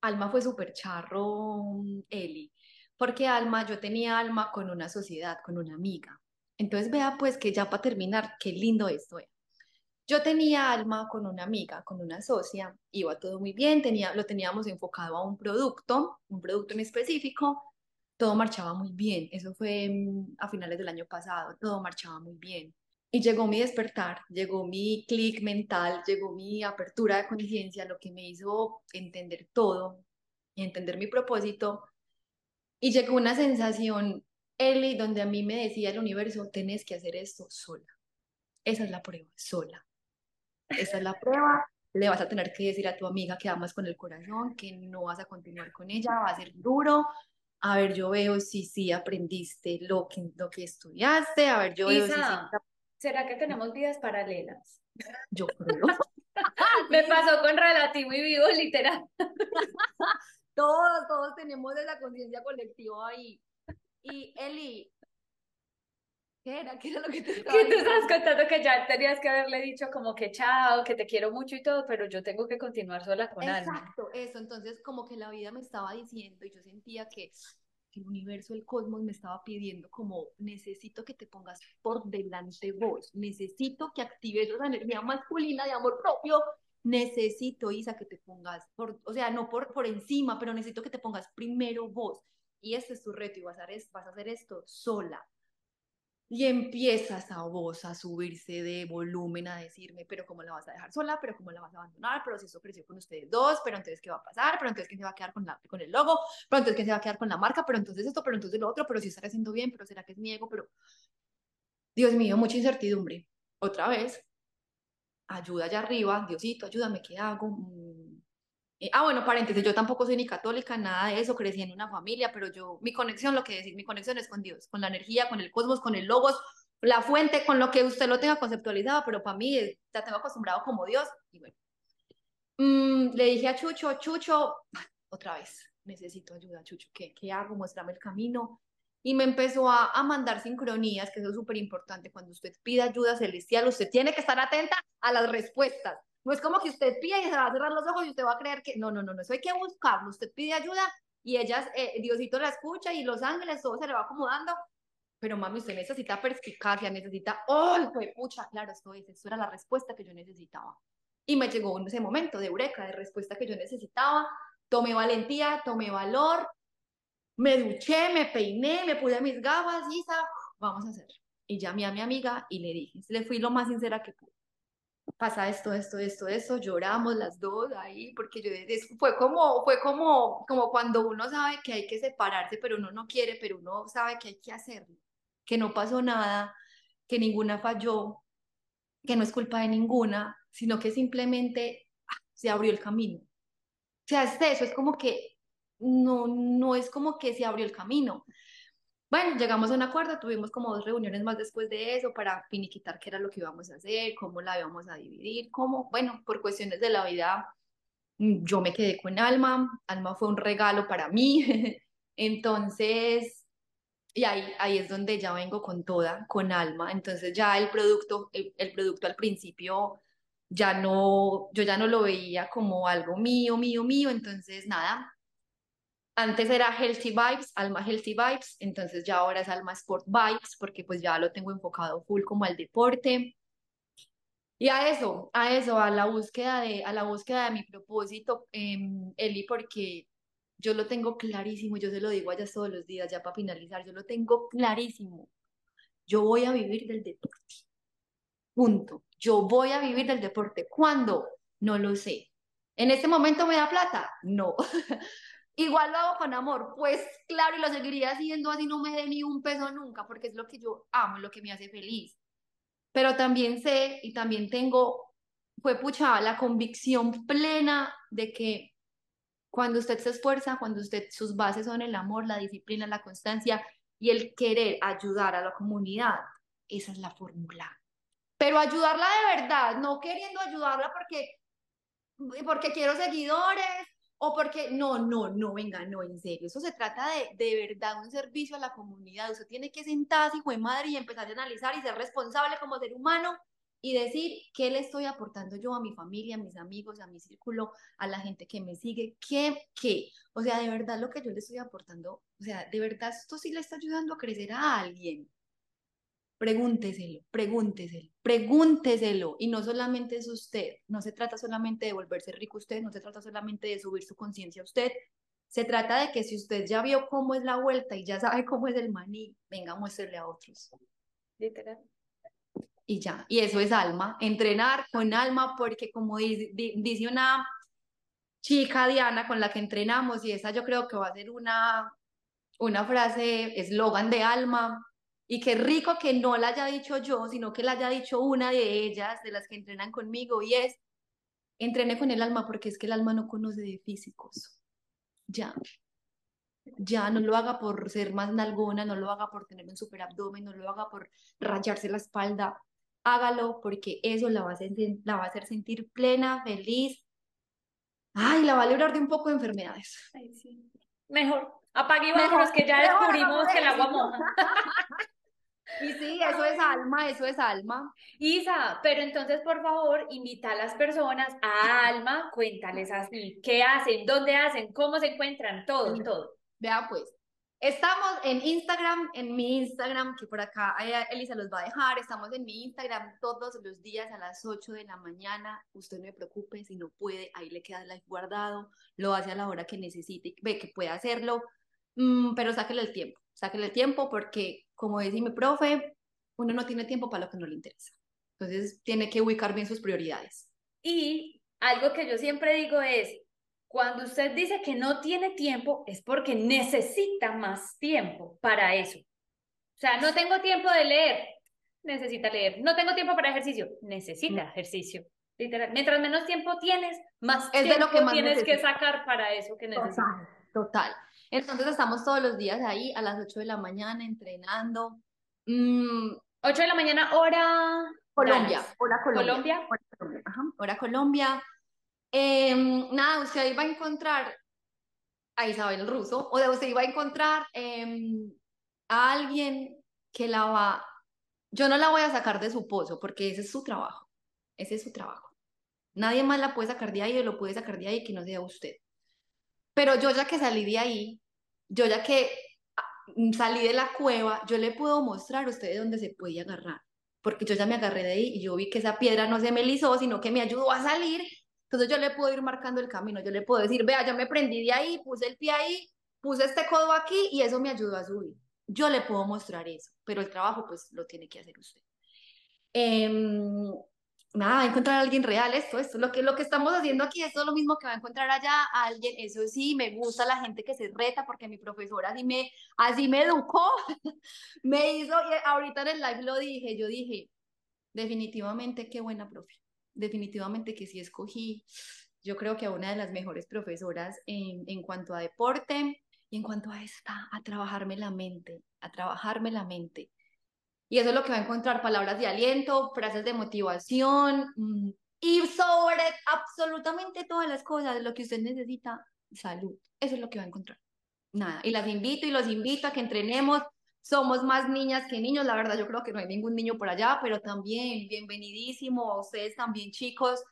Alma fue súper charro, Eli, porque Alma, yo tenía Alma con una sociedad, con una amiga. Entonces vea pues que ya para terminar, qué lindo esto es. Yo tenía alma con una amiga, con una socia, iba todo muy bien, tenía, lo teníamos enfocado a un producto, un producto en específico, todo marchaba muy bien. Eso fue mm, a finales del año pasado, todo marchaba muy bien. Y llegó mi despertar, llegó mi clic mental, llegó mi apertura de conciencia, lo que me hizo entender todo y entender mi propósito. Y llegó una sensación, Eli, donde a mí me decía el universo, tenés que hacer esto sola. Esa es la prueba, sola. Esa es la prueba. Le vas a tener que decir a tu amiga que amas con el corazón, que no vas a continuar con ella, va a ser duro. A ver, yo veo si sí aprendiste lo que, lo que estudiaste. A ver, yo veo si ¿Será que tenemos vidas paralelas? Yo creo. Me pasó con relativo y vivo, literal. todos, todos tenemos esa conciencia colectiva ahí. Y Eli, ¿Qué era? ¿Qué era lo que te estaba Que tú estabas contando que ya tenías que haberle dicho como que chao, que te quiero mucho y todo, pero yo tengo que continuar sola con Exacto, Exacto, eso. Entonces, como que la vida me estaba diciendo y yo sentía que, que el universo, el cosmos me estaba pidiendo como necesito que te pongas por delante vos, necesito que actives esa energía masculina de amor propio, necesito, Isa, que te pongas, por, o sea, no por, por encima, pero necesito que te pongas primero vos. Y este es tu reto y vas a, vas a hacer esto sola y empiezas a vos a subirse de volumen, a decirme, pero ¿cómo la vas a dejar sola? ¿Pero cómo la vas a abandonar? ¿Pero si eso creció con ustedes dos? ¿Pero entonces qué va a pasar? ¿Pero entonces quién se va a quedar con, la, con el logo? ¿Pero entonces quién se va a quedar con la marca? ¿Pero entonces esto? ¿Pero entonces lo otro? ¿Pero si estará haciendo bien? ¿Pero será que es mi ego? ¿Pero...? Dios mío, mucha incertidumbre. Otra vez, ayuda allá arriba, Diosito, ayúdame, ¿qué hago? Eh, ah, bueno, paréntesis, yo tampoco soy ni católica, nada de eso, crecí en una familia, pero yo, mi conexión, lo que decir, mi conexión es con Dios, con la energía, con el cosmos, con el logos, la fuente, con lo que usted lo tenga conceptualizado, pero para mí ya tengo acostumbrado como Dios. Y bueno, mm, le dije a Chucho, Chucho, otra vez, necesito ayuda, Chucho, ¿qué, qué hago? Muéstrame el camino. Y me empezó a, a mandar sincronías, que eso es súper importante. Cuando usted pide ayuda celestial, usted tiene que estar atenta a las respuestas no es como que usted pide y se va a cerrar los ojos y usted va a creer que no, no, no, no, eso hay que buscarlo. Usted pide ayuda y ellas, eh, Diosito la escucha y los ángeles, todo se le va acomodando. Pero mami, usted necesita perspicacia, necesita, ¡oh, pucha! Claro, esto es, esto era la respuesta que yo necesitaba. Y me llegó en ese momento de eureka, de respuesta que yo necesitaba. Tomé valentía, tomé valor, me duché, me peiné, me puse mis gafas y vamos a hacer. Y llamé a mi amiga y le dije, le fui lo más sincera que pude. Pasa esto, esto, esto, esto, lloramos las dos ahí, porque yo, fue como, fue como, como cuando uno sabe que hay que separarse, pero uno no quiere, pero uno sabe que hay que hacerlo, que no pasó nada, que ninguna falló, que no es culpa de ninguna, sino que simplemente ah, se abrió el camino. O sea, es eso, es como que no, no es como que se abrió el camino. Bueno, llegamos a un acuerdo, tuvimos como dos reuniones más después de eso para finiquitar qué era lo que íbamos a hacer, cómo la íbamos a dividir, cómo, bueno, por cuestiones de la vida, mm, yo me quedé con Alma, Alma fue un regalo para mí, entonces, y ahí, ahí es donde ya vengo con toda, con Alma, entonces ya el producto, el producto al principio ya no, yo ya no lo veía como algo mío, mío, mío, entonces nada, antes era Healthy Vibes, Alma Healthy Vibes, entonces ya ahora es Alma Sport Vibes, porque pues ya lo tengo enfocado full como al deporte. Y a eso, a eso, a la búsqueda de, a la búsqueda de mi propósito, em, Eli, porque yo lo tengo clarísimo, yo se lo digo allá todos los días, ya para finalizar, yo lo tengo clarísimo. Yo voy a vivir del deporte. Punto. Yo voy a vivir del deporte. ¿Cuándo? No lo sé. ¿En este momento me da plata? No. Igual lo hago con amor, pues claro, y lo seguiría haciendo así no me dé ni un peso nunca, porque es lo que yo amo, lo que me hace feliz. Pero también sé y también tengo, fue pucha, la convicción plena de que cuando usted se esfuerza, cuando usted, sus bases son el amor, la disciplina, la constancia y el querer ayudar a la comunidad, esa es la fórmula. Pero ayudarla de verdad, no queriendo ayudarla porque, porque quiero seguidores, o porque, no, no, no, venga, no, en serio, eso se trata de, de verdad, un servicio a la comunidad, usted tiene que sentarse, hijo de madre, y empezar a analizar y ser responsable como ser humano y decir qué le estoy aportando yo a mi familia, a mis amigos, a mi círculo, a la gente que me sigue, qué, qué, o sea, de verdad lo que yo le estoy aportando, o sea, de verdad esto sí le está ayudando a crecer a alguien, Pregúnteselo, pregúnteselo, pregúnteselo. Y no solamente es usted, no se trata solamente de volverse rico usted, no se trata solamente de subir su conciencia a usted. Se trata de que si usted ya vio cómo es la vuelta y ya sabe cómo es el maní, venga, muéstrele a otros. Literal. Y ya, y eso es alma, entrenar con alma, porque como dice, dice una chica Diana con la que entrenamos, y esa yo creo que va a ser una, una frase, eslogan de alma, y qué rico que no la haya dicho yo, sino que la haya dicho una de ellas, de las que entrenan conmigo, y es, entrene con el alma porque es que el alma no conoce de físicos. Ya. Ya, no lo haga por ser más nalgona, no lo haga por tener un super abdomen, no lo haga por rayarse la espalda. Hágalo porque eso la va a hacer, la va a hacer sentir plena, feliz. Ay, la va a librar de un poco de enfermedades. Mejor. Apague y vámonos, que ya descubrimos que el agua moja. Y sí, eso es alma, eso es alma. Isa, pero entonces por favor invita a las personas a Alma, cuéntales así, qué hacen, dónde hacen, cómo se encuentran, todo, todo. Vea pues, estamos en Instagram, en mi Instagram, que por acá Elisa los va a dejar, estamos en mi Instagram todos los días a las 8 de la mañana, usted no me preocupe, si no puede, ahí le queda el live guardado, lo hace a la hora que necesite, ve que puede hacerlo, mm, pero sáquele el tiempo, sáquele el tiempo porque como dice mi profe, uno no tiene tiempo para lo que no le interesa. Entonces tiene que ubicar bien sus prioridades. Y algo que yo siempre digo es, cuando usted dice que no tiene tiempo, es porque necesita más tiempo para eso. O sea, no tengo tiempo de leer, necesita leer. No tengo tiempo para ejercicio, necesita mm. ejercicio. Literal. Mientras menos tiempo tienes, más es tiempo de lo que tienes que sacar para eso que necesitas. total. Entonces estamos todos los días ahí a las 8 de la mañana entrenando. 8 mm, de la mañana, hora Colombia. Hora Colombia. Hora Colombia. Em, nada, usted ahí va a encontrar a Isabel Russo, o de usted iba a encontrar em, a alguien que la va. Yo no la voy a sacar de su pozo, porque ese es su trabajo. Ese es su trabajo. Nadie más la puede sacar de ahí o lo puede sacar de ahí que no sea usted Pero yo ya que salí de ahí, yo ya que ah, salí de la cueva, yo le puedo mostrar a ustedes dónde se puede agarrar, porque yo ya me agarré de ahí y yo vi que esa piedra no se me lisó, sino que me ayudó a salir. Entonces yo le puedo ir marcando el camino, yo le puedo decir, vea, yo me prendí de ahí, puse el pie ahí, puse este codo aquí y eso me ayudó a subir. Yo le puedo mostrar eso, pero el trabajo pues lo tiene que hacer usted. Eh, nada, encontrar a alguien real, esto, esto, lo que, lo que estamos haciendo aquí, esto es lo mismo que va a encontrar allá a alguien, eso sí, me gusta la gente que se reta, porque mi profesora así me, así me educó, me hizo, y ahorita en el live lo dije, yo dije, definitivamente qué buena profe, definitivamente que sí escogí, yo creo que a una de las mejores profesoras en, en cuanto a deporte y en cuanto a esta, a trabajarme la mente, a trabajarme la mente. Y eso es lo que va a encontrar, palabras de aliento, frases de motivación mm, y sobre absolutamente todas las cosas, lo que usted necesita, salud. Eso es lo que va a encontrar. Nada. Y las invito y los invito a que entrenemos. Somos más niñas que niños, la verdad yo creo que no hay ningún niño por allá, pero también bienvenidísimo a ustedes también chicos.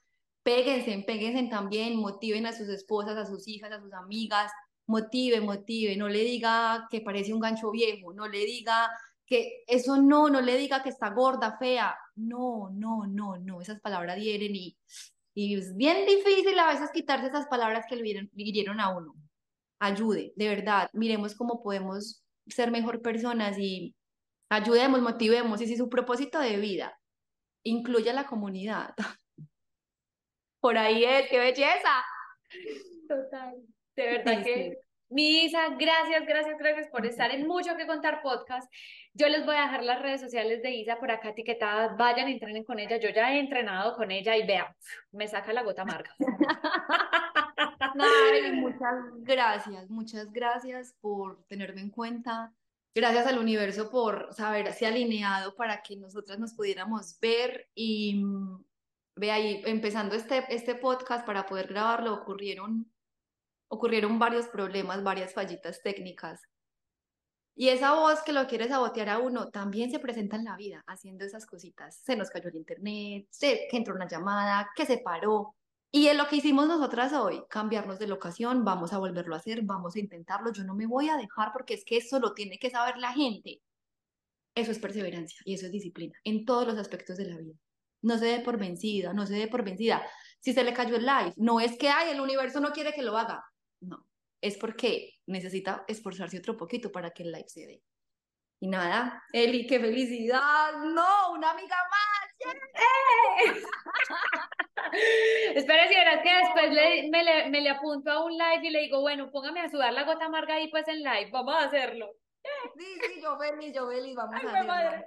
Péguense, péguense también, motiven a sus esposas, a sus hijas, a sus amigas, motive, motive, no le diga que parece un gancho viejo, no le diga que eso no, no le diga que está gorda, fea, no, no, no, no, esas palabras hieren y, y es bien difícil a veces quitarse esas palabras que le hirieron a uno. Ayude, de verdad, miremos cómo podemos ser mejor personas y ayudemos, motivemos, y si su propósito de vida incluye a la comunidad, por ahí es, qué belleza. Total, de verdad que mi Isa, gracias, gracias, gracias por estar en Mucho que Contar Podcast. Yo les voy a dejar las redes sociales de Isa por acá etiquetadas. Vayan, entrenen con ella. Yo ya he entrenado con ella y vean, me saca la gota amarga. Ay, muchas gracias, muchas gracias por tenerme en cuenta. Gracias al universo por saberse alineado para que nosotras nos pudiéramos ver y mm, ve ahí, empezando este, este podcast para poder grabarlo, ocurrieron ocurrieron varios problemas, varias fallitas técnicas. Y esa voz que lo quiere sabotear a uno también se presenta en la vida, haciendo esas cositas. Se nos cayó el internet, se, que entró una llamada, que se paró. Y es lo que hicimos nosotras hoy, cambiarnos de locación, vamos a volverlo a hacer, vamos a intentarlo. Yo no me voy a dejar porque es que eso lo tiene que saber la gente. Eso es perseverancia y eso es disciplina en todos los aspectos de la vida. No se dé por vencida, no se dé por vencida. Si se le cayó el live, no es que ay, el universo no quiere que lo haga. No, es porque necesita esforzarse otro poquito para que el live se dé. Y nada, Eli, qué felicidad. No, una amiga más. ¡Eh! Espera, si verás que después le, me, le, me le apunto a un live y le digo, bueno, póngame a sudar la gota amarga ahí pues en live, vamos a hacerlo. Sí, sí, yo feliz, yo feliz, vamos, a, hacerlo,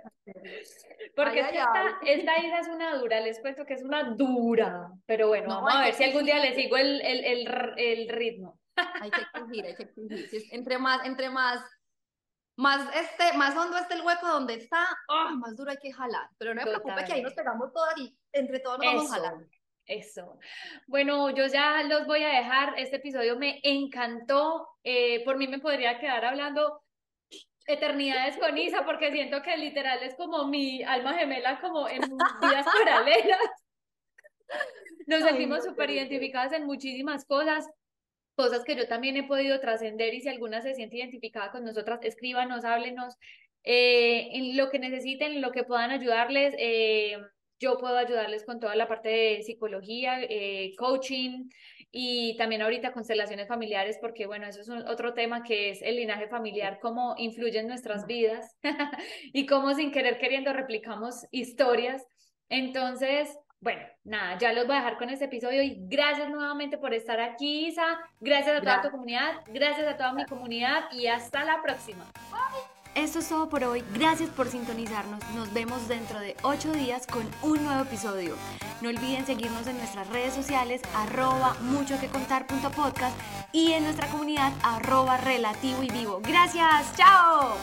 Porque esta, esta Isa es una dura, les cuento que es una dura, pero bueno, vamos a ver si algún día le sigo el, el, el, el ritmo. Hay que exigir, hay que exigir. Entre más, entre más, más, este, más hondo esté el hueco donde está, oh, más duro hay que jalar. Pero no me preocupe que ahí nos pegamos todas y entre todos nos vamos jalando. Eso. Bueno, yo ya los voy a dejar. Este episodio me encantó. Eh, por mí me podría quedar hablando eternidades con Isa porque siento que literal es como mi alma gemela como en vidas paralelas. Nos sentimos súper identificadas en muchísimas cosas cosas que yo también he podido trascender y si alguna se siente identificada con nosotras, escríbanos, háblenos eh, en lo que necesiten, en lo que puedan ayudarles. Eh, yo puedo ayudarles con toda la parte de psicología, eh, coaching y también ahorita constelaciones familiares, porque bueno, eso es otro tema que es el linaje familiar, cómo influye en nuestras vidas y cómo sin querer queriendo replicamos historias. Entonces, bueno, nada, ya los voy a dejar con este episodio y gracias nuevamente por estar aquí, Isa. Gracias a toda tu comunidad, gracias a toda mi comunidad y hasta la próxima. Esto es todo por hoy. Gracias por sintonizarnos. Nos vemos dentro de ocho días con un nuevo episodio. No olviden seguirnos en nuestras redes sociales, arroba mucho que contar y en nuestra comunidad arroba relativo y vivo. Gracias. Chao.